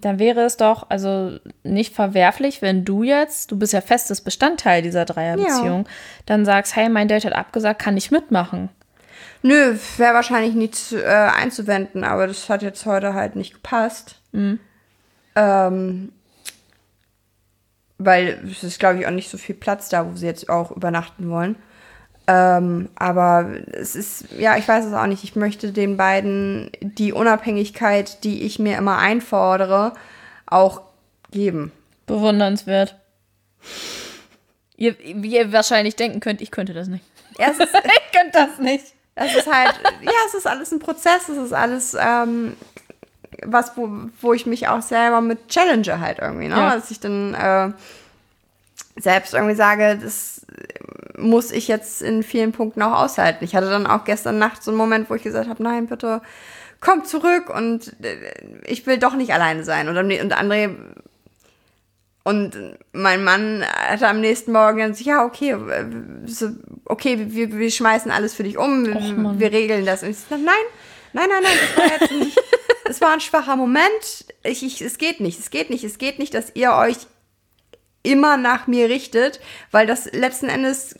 A: Dann wäre es doch also nicht verwerflich, wenn du jetzt, du bist ja festes Bestandteil dieser Dreierbeziehung, dann sagst, hey, mein Date hat abgesagt, kann ich mitmachen.
B: Nö, wäre wahrscheinlich nicht äh, einzuwenden, aber das hat jetzt heute halt nicht gepasst. Ähm, weil es ist, glaube ich, auch nicht so viel Platz da, wo sie jetzt auch übernachten wollen. Ähm, aber es ist, ja, ich weiß es auch nicht. Ich möchte den beiden die Unabhängigkeit, die ich mir immer einfordere, auch geben.
A: Bewundernswert. Ihr, wie ihr wahrscheinlich denken könnt, ich könnte das nicht.
B: Erstens,
A: Ich könnte das nicht.
B: Es ist halt, ja, es ist alles ein Prozess, es ist alles ähm, was, wo, wo ich mich auch selber mit challenge halt irgendwie, ne?
A: Ja.
B: Dass ich dann äh, selbst irgendwie sage, das muss ich jetzt in vielen Punkten auch aushalten. Ich hatte dann auch gestern Nacht so einen Moment, wo ich gesagt habe, nein, bitte komm zurück und äh, ich will doch nicht alleine sein. Und, und André und mein Mann hatte am nächsten Morgen dann so, ja, okay, so, okay, wir, wir schmeißen alles für dich um, wir,
A: Mann.
B: wir regeln das. Und ich so, nein, nein, nein, nein, das war jetzt nicht, das war ein schwacher Moment. Ich, ich, es geht nicht, es geht nicht, es geht nicht, dass ihr euch immer nach mir richtet, weil das letzten Endes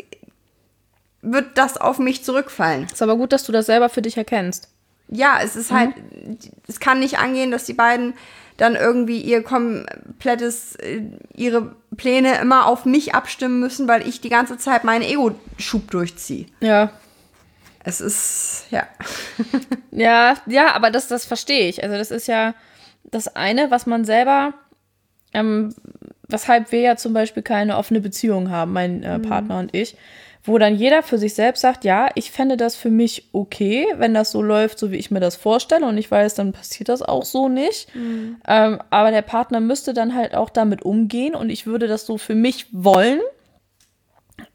B: wird das auf mich zurückfallen.
A: Ist aber gut, dass du das selber für dich erkennst.
B: Ja, es ist halt, es kann nicht angehen, dass die beiden dann irgendwie ihr komplettes, äh, ihre Pläne immer auf mich abstimmen müssen, weil ich die ganze Zeit meinen Ego-Schub durchziehe.
A: Ja.
B: Es ist, ja.
A: Ja, ja, aber das, das verstehe ich. Also das ist ja das eine, was man selber, ähm, weshalb wir ja zum Beispiel keine offene Beziehung haben, mein äh, Partner und ich, wo dann jeder für sich selbst sagt, ja, ich fände das für mich okay, wenn das so läuft, so wie ich mir das vorstelle und ich weiß, dann passiert das auch so nicht. Ähm, aber der Partner müsste dann halt auch damit umgehen und ich würde das so für mich wollen.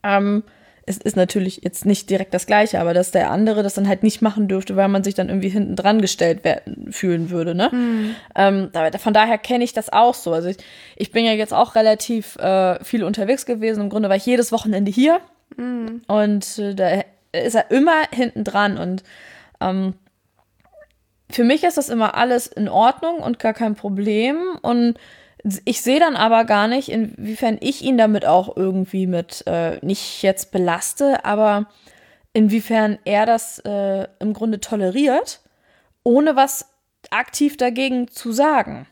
A: Ähm, es ist natürlich jetzt nicht direkt das Gleiche, aber dass der andere das dann halt nicht machen dürfte, weil man sich dann irgendwie hinten dran gestellt werden, fühlen würde, ne? Ähm, da- von daher kenne ich das auch so. Also ich, ich bin ja jetzt auch relativ äh, viel unterwegs gewesen. Im Grunde war ich jedes Wochenende hier und äh, da ist er immer hinten dran und ähm, für mich ist das immer alles in Ordnung und gar kein Problem und Ich sehe dann aber gar nicht, inwiefern ich ihn damit auch irgendwie mit äh, nicht jetzt belaste, aber inwiefern er das äh, im Grunde toleriert, ohne was aktiv dagegen zu sagen.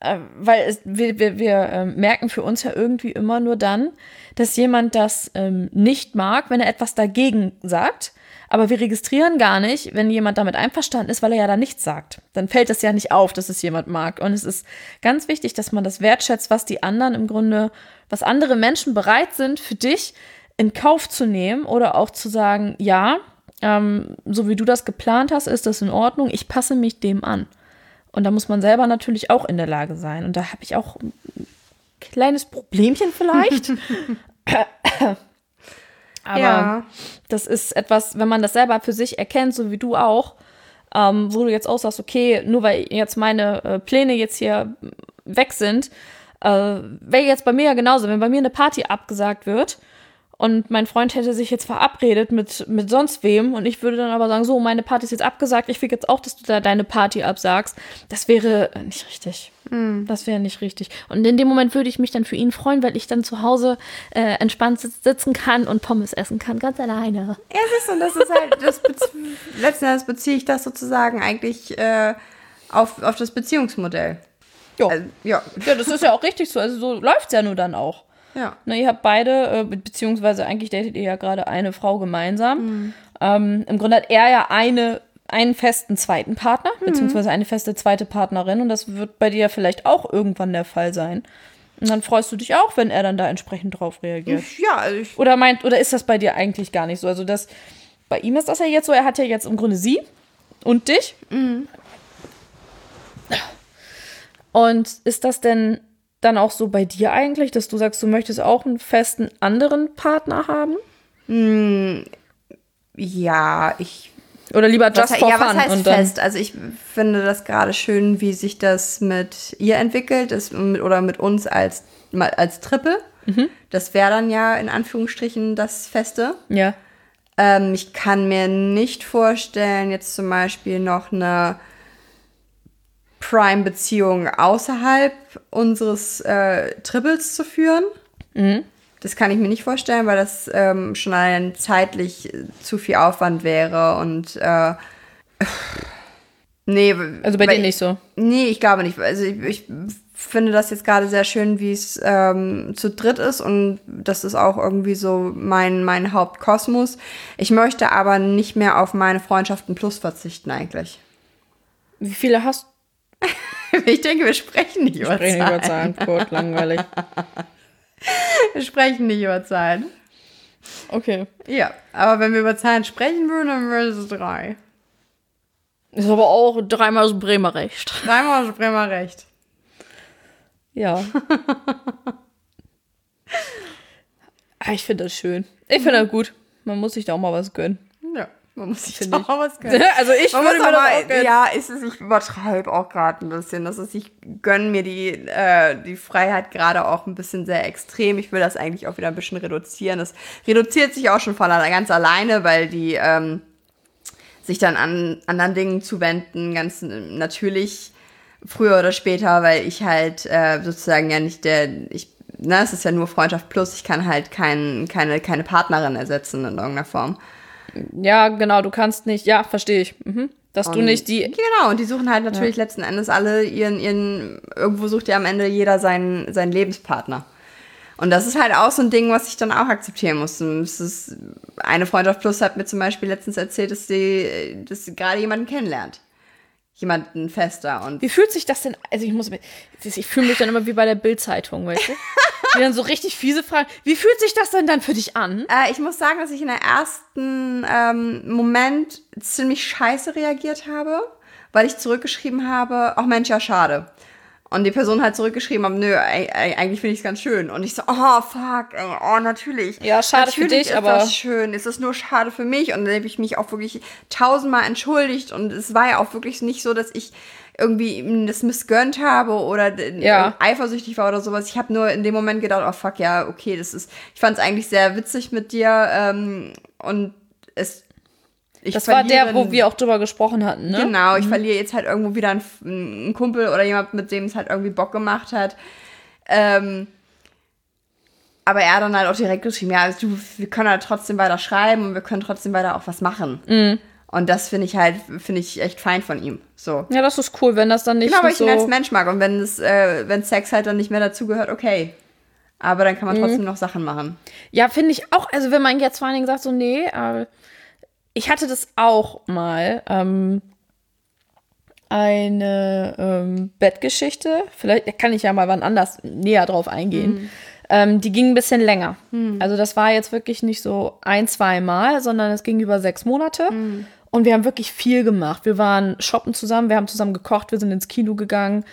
A: Äh, weil es, wir, wir, wir äh, merken für uns ja irgendwie immer nur dann, dass jemand das ähm, nicht mag, wenn er etwas dagegen sagt. Aber wir registrieren gar nicht, wenn jemand damit einverstanden ist, weil er ja da nichts sagt. Dann fällt es ja nicht auf, dass es jemand mag. Und es ist ganz wichtig, dass man das wertschätzt, was die anderen im Grunde, was andere Menschen bereit sind, für dich in Kauf zu nehmen oder auch zu sagen, ja, ähm, so wie du das geplant hast, ist das in Ordnung, ich passe mich dem an. Und da muss man selber natürlich auch in der Lage sein. Und da habe ich auch ein kleines Problemchen vielleicht. Aber ja. das ist etwas, wenn man das selber für sich erkennt, so wie du auch, ähm, wo du jetzt auch sagst, okay, nur weil jetzt meine äh, Pläne jetzt hier weg sind, äh, wäre jetzt bei mir ja genauso, wenn bei mir eine Party abgesagt wird und mein Freund hätte sich jetzt verabredet mit, mit sonst wem und ich würde dann aber sagen, so, meine Party ist jetzt abgesagt, ich will jetzt auch, dass du da deine Party absagst. Das wäre nicht richtig. Mm. Das wäre nicht richtig. Und in dem Moment würde ich mich dann für ihn freuen, weil ich dann zu Hause äh, entspannt sitzen kann und Pommes essen kann, ganz alleine.
B: Ja, siehst du, und das ist halt, das letzten Endes beziehe ich das sozusagen eigentlich äh, auf, auf das Beziehungsmodell.
A: Ja. Also, ja. ja, das ist ja auch richtig so. Also so läuft es ja nur dann auch. Ja. Na, ihr habt beide, äh, beziehungsweise eigentlich datet ihr ja gerade eine Frau gemeinsam. Mhm. Ähm, Im Grunde hat er ja eine, einen festen zweiten Partner, mhm. beziehungsweise eine feste zweite Partnerin. Und das wird bei dir vielleicht auch irgendwann der Fall sein. Und dann freust du dich auch, wenn er dann da entsprechend drauf reagiert.
B: Ja, also ich
A: oder meint, oder ist das bei dir eigentlich gar nicht so? Also das, bei ihm ist das ja jetzt so, er hat ja jetzt im Grunde sie und dich. Mhm. Und ist das denn dann auch so bei dir eigentlich, dass du sagst, du möchtest auch einen festen anderen Partner haben?
B: Mm, ja, ich.
A: Oder lieber just
B: was,
A: for
B: ja,
A: fun.
B: was heißt und fest? Also ich finde das gerade schön, wie sich das mit ihr entwickelt ist, oder mit uns als, als Triple. Mhm. Das wäre dann ja in Anführungsstrichen das Feste.
A: Ja.
B: Ähm, ich kann mir nicht vorstellen, jetzt zum Beispiel noch eine Prime-Beziehung außerhalb unseres äh, Triples zu führen. Mhm. Das kann ich mir nicht vorstellen, weil das ähm, schon allein zeitlich zu viel Aufwand wäre und äh, nee.
A: Also bei dir nicht so?
B: Nee, ich glaube nicht. Also ich, ich finde das jetzt gerade sehr schön, wie es ähm, zu dritt ist und das ist auch irgendwie so mein, mein Hauptkosmos. Ich möchte aber nicht mehr auf meine Freundschaften plus verzichten eigentlich.
A: Wie viele hast du?
B: ich denke, wir sprechen nicht über
A: sprechen Zahlen. über Zahlen, Gut, langweilig.
B: wir sprechen nicht über Zahlen.
A: Okay.
B: Ja, aber wenn wir über Zahlen sprechen würden, dann wäre es drei.
A: Ist aber auch dreimal das Bremer Recht.
B: Dreimal das Bremer Recht.
A: Ja. Ah, ich finde das schön. Ich finde das gut. Man muss sich da auch mal was gönnen.
B: Man muss sich doch mal was gönnen.
A: Also ich
B: Man würde mir das auch gönnen. Ja, ist es, ich übertreibe auch gerade ein bisschen. Das ist, ich gönne mir die, äh, die Freiheit gerade auch ein bisschen sehr extrem. Ich will das eigentlich auch wieder ein bisschen reduzieren. Das reduziert sich auch schon von ganz alleine, weil die ähm, sich dann an anderen Dingen zuwenden, ganz natürlich früher oder später, weil ich halt äh, sozusagen ja nicht der, ich, ne, es ist ja nur Freundschaft plus, ich kann halt kein, keine, keine Partnerin ersetzen in irgendeiner Form.
A: Ja, genau, du kannst nicht, ja, verstehe ich. Mhm. Dass und, du nicht die.
B: Genau, und die suchen halt natürlich ja. letzten Endes alle ihren, ihren, irgendwo sucht ja am Ende jeder seinen, seinen Lebenspartner. Und das ist halt auch so ein Ding, was ich dann auch akzeptieren muss. Es ist, eine Freundschaft Plus hat mir zum Beispiel letztens erzählt, dass sie, dass sie gerade jemanden kennenlernt jemanden fester und.
A: Wie fühlt sich das denn? Also ich muss, ich fühle mich dann immer wie bei der Bildzeitung, weißt du? Die dann so richtig fiese Fragen. Wie fühlt sich das denn dann für dich an?
B: Äh, ich muss sagen, dass ich in der ersten ähm, Moment ziemlich scheiße reagiert habe, weil ich zurückgeschrieben habe, ach Mensch, ja schade. Und die Person hat zurückgeschrieben, aber nö, eigentlich finde ich es ganz schön. Und ich so, oh fuck, ey, oh natürlich.
A: Ja, schade natürlich für dich,
B: ist
A: aber.
B: Das schön. Es ist nur schade für mich. Und dann habe ich mich auch wirklich tausendmal entschuldigt. Und es war ja auch wirklich nicht so, dass ich irgendwie ihm das missgönnt habe oder ja. eifersüchtig war oder sowas. Ich habe nur in dem Moment gedacht, oh fuck, ja, okay, das ist. Ich fand es eigentlich sehr witzig mit dir. Ähm, und es ich
A: Das war der, wo wir auch drüber gesprochen hatten, ne?
B: Genau, ich verliere jetzt halt irgendwo wieder einen, einen Kumpel oder jemand, mit dem es halt irgendwie Bock gemacht hat. Ähm, aber er hat dann halt auch direkt geschrieben, ja, also du, wir können halt trotzdem weiter schreiben und wir können trotzdem weiter auch was machen.
A: Mhm.
B: Und das finde ich halt, finde ich echt fein von ihm. So.
A: Ja, das ist cool, wenn das dann nicht
B: Genau, weil ich
A: so...
B: ihn als Mensch mag. Und wenn es, äh, wenn Sex halt dann nicht mehr dazugehört, okay. Aber dann kann man
A: Mhm.
B: trotzdem noch Sachen machen.
A: Ja, finde ich auch. Also wenn man jetzt vor allen Dingen sagt, so, nee, äh, ich hatte das auch mal. Ähm, eine ähm, Bettgeschichte. Vielleicht kann ich ja mal wann anders näher drauf eingehen. Ähm, die ging ein bisschen länger. Also das war jetzt wirklich nicht so ein, zwei Mal, sondern es ging über sechs Monate. Und wir haben wirklich viel gemacht. Wir waren shoppen zusammen, wir haben zusammen gekocht, wir sind ins Kino gegangen.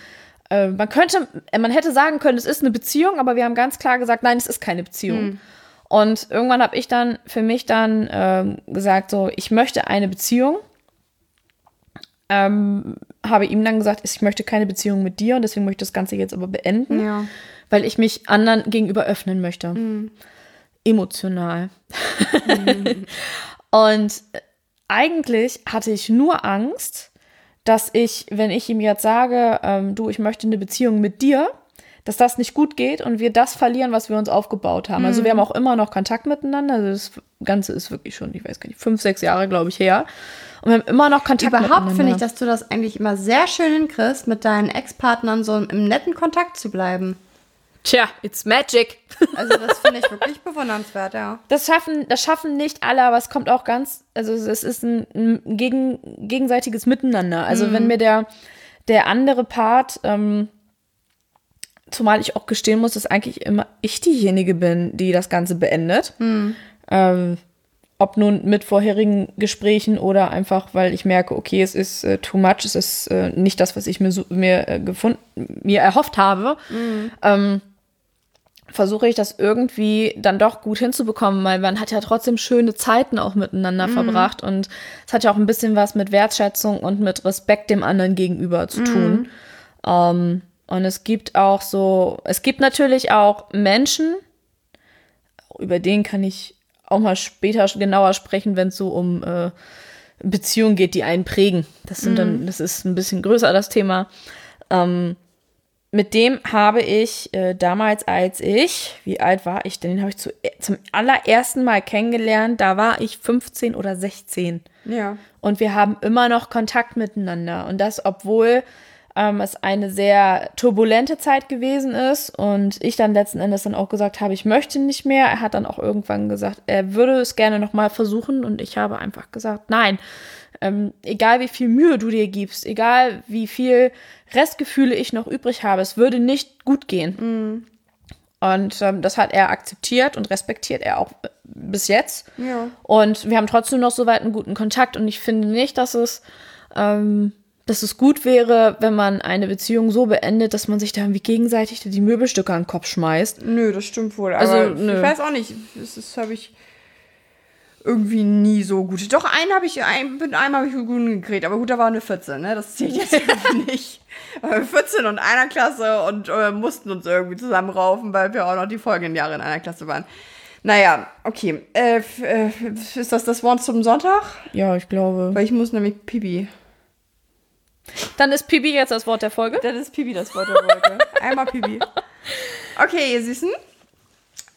A: Äh, man könnte, äh, man hätte sagen können, es ist eine Beziehung, aber wir haben ganz klar gesagt, nein, es ist keine Beziehung. Und irgendwann habe ich dann für mich dann ähm, gesagt, so, ich möchte eine Beziehung. Ähm, habe ihm dann gesagt, ich möchte keine Beziehung mit dir und deswegen möchte ich das Ganze jetzt aber beenden,
B: Ja.
A: weil ich mich anderen gegenüber öffnen möchte. Emotional. und äh, eigentlich hatte ich nur Angst, dass ich, wenn ich ihm jetzt sage, ähm, du, ich möchte eine Beziehung mit dir, dass das nicht gut geht und wir das verlieren, was wir uns aufgebaut haben. Also wir haben auch immer noch Kontakt miteinander. Also das Ganze ist wirklich schon, ich weiß gar nicht, fünf, sechs Jahre, glaube ich, her. Und wir haben immer noch Kontakt
B: Überhaupt finde ich, dass du das eigentlich immer sehr schön hinkriegst, mit deinen Ex-Partnern so im netten Kontakt zu bleiben.
A: Tja, it's magic.
B: Also das finde ich wirklich bewundernswert, ja.
A: Das schaffen, das schaffen nicht alle, aber es kommt auch ganz, also es ist ein, ein gegen, gegenseitiges Miteinander. Also wenn mir der, der andere Part, ähm, zumal ich auch gestehen muss, dass eigentlich immer ich diejenige bin, die das Ganze beendet. Ähm, ob nun mit vorherigen Gesprächen oder einfach, weil ich merke, okay, es ist äh, too much, es ist äh, nicht das, was ich mir, so, mir, äh, gefunden, mir erhofft habe. Ähm, versuche ich das irgendwie dann doch gut hinzubekommen, weil man hat ja trotzdem schöne Zeiten auch miteinander verbracht und es hat ja auch ein bisschen was mit Wertschätzung und mit Respekt dem anderen gegenüber zu tun. Ähm, und es gibt auch so, es gibt natürlich auch Menschen, über den kann ich auch mal später genauer sprechen, wenn es so um äh, Beziehungen geht, die einen prägen. Das sind dann, das ist ein bisschen größer das Thema. Ähm, mit dem habe ich äh, damals, als ich, wie alt war ich denn? Den habe ich zu, zum allerersten Mal kennengelernt. Da war ich 15 oder 16.
B: Ja.
A: Und wir haben immer noch Kontakt miteinander. Und das, obwohl ähm, es eine sehr turbulente Zeit gewesen ist und ich dann letzten Endes dann auch gesagt habe, ich möchte nicht mehr. Er hat dann auch irgendwann gesagt, er würde es gerne nochmal versuchen und ich habe einfach gesagt, nein. Ähm, egal wie viel Mühe du dir gibst, egal wie viel Restgefühle ich noch übrig habe, es würde nicht gut gehen. Und ähm, das hat er akzeptiert und respektiert er auch äh, bis jetzt.
B: Ja.
A: Und wir haben trotzdem noch soweit einen guten Kontakt. Und ich finde nicht, dass es, ähm, dass es gut wäre, wenn man eine Beziehung so beendet, dass man sich da irgendwie gegenseitig die Möbelstücke an den Kopf schmeißt.
B: Nö, das stimmt wohl.
A: Also, nö.
B: ich weiß auch nicht. Das habe ich irgendwie nie so gut. Doch, einen habe ich, ein, mit einem habe ich gut gekriegt. Aber gut, da war eine 14, ne? Das zählt jetzt nicht. Aber 14 und einer Klasse und äh, mussten uns irgendwie zusammenraufen, weil wir auch noch die folgenden Jahre in einer Klasse waren. Naja, okay. Äh, äh, ist das das Wort zum Sonntag?
A: Ja, ich glaube.
B: Weil ich muss nämlich Pipi.
A: Dann ist Pipi jetzt das Wort der Folge.
B: Das ist Pipi das Wort der Folge. Einmal Pipi. Okay, ihr Süßen.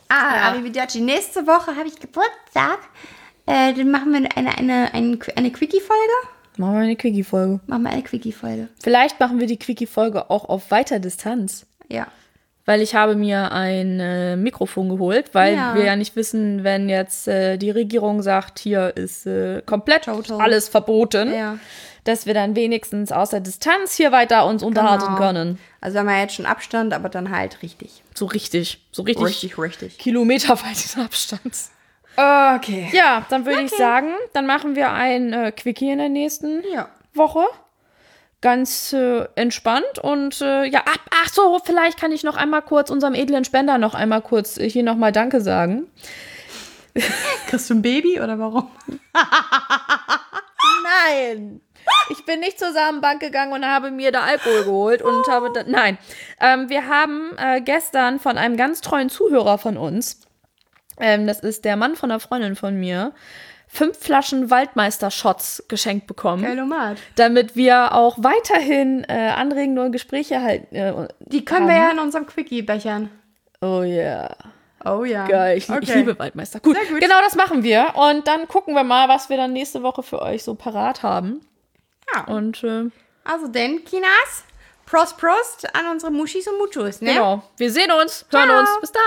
B: Ah,
A: Ja.
B: Arrivederci. Nächste Woche habe ich Geburtstag. Äh, dann machen wir eine, eine, eine, eine Quickie-Folge.
A: Machen wir eine Quickie-Folge.
B: Machen wir eine Quickie-Folge.
A: Vielleicht machen wir die Quickie-Folge auch auf weiter Distanz.
B: Ja.
A: Weil ich habe mir ein äh, Mikrofon geholt, weil
B: Ja.
A: wir ja nicht wissen, wenn jetzt äh, die Regierung sagt, hier ist äh, komplett
B: Total.
A: alles verboten,
B: Ja.
A: dass wir dann wenigstens aus der Distanz hier weiter uns unterhalten
B: Genau.
A: können.
B: Also haben wir jetzt schon Abstand, aber dann halt richtig.
A: So richtig, so richtig,
B: Richtig, richtig.
A: kilometerweiten Abstand.
B: Okay.
A: Ja, dann würde ich sagen, dann machen wir ein äh, Quickie in der nächsten
B: Ja.
A: Woche. Ganz äh, entspannt und äh, ja, ach, ach so, vielleicht kann ich noch einmal kurz unserem edlen Spender noch einmal kurz äh, hier nochmal Danke sagen.
B: Kriegst du ein Baby oder warum?
A: Nein! Ich bin nicht zur Samenbank gegangen und habe mir da Alkohol geholt und habe da, nein. Ähm, wir haben äh, gestern von einem ganz treuen Zuhörer von uns, ähm, das ist der Mann von einer Freundin von mir, fünf Flaschen Waldmeister-Shots geschenkt bekommen.
B: Geilomat.
A: Damit wir auch weiterhin äh, anregende Gespräche halten. Äh,
B: Die können wir ja in unserem Quickie bechern.
A: oh yeah.
B: Oh ja.
A: Geil, ich, ich
B: Okay.
A: liebe Waldmeister. Gut,
B: gut.
A: genau das machen wir. Und dann gucken wir mal, was wir dann nächste Woche für euch so parat haben.
B: Ja.
A: Und äh,
B: Also denn, Kinas, Prost, Prost an unsere Muschis und Muchus, ne?
A: genau, wir sehen uns, hören
B: Ciao.
A: uns. Bis dann.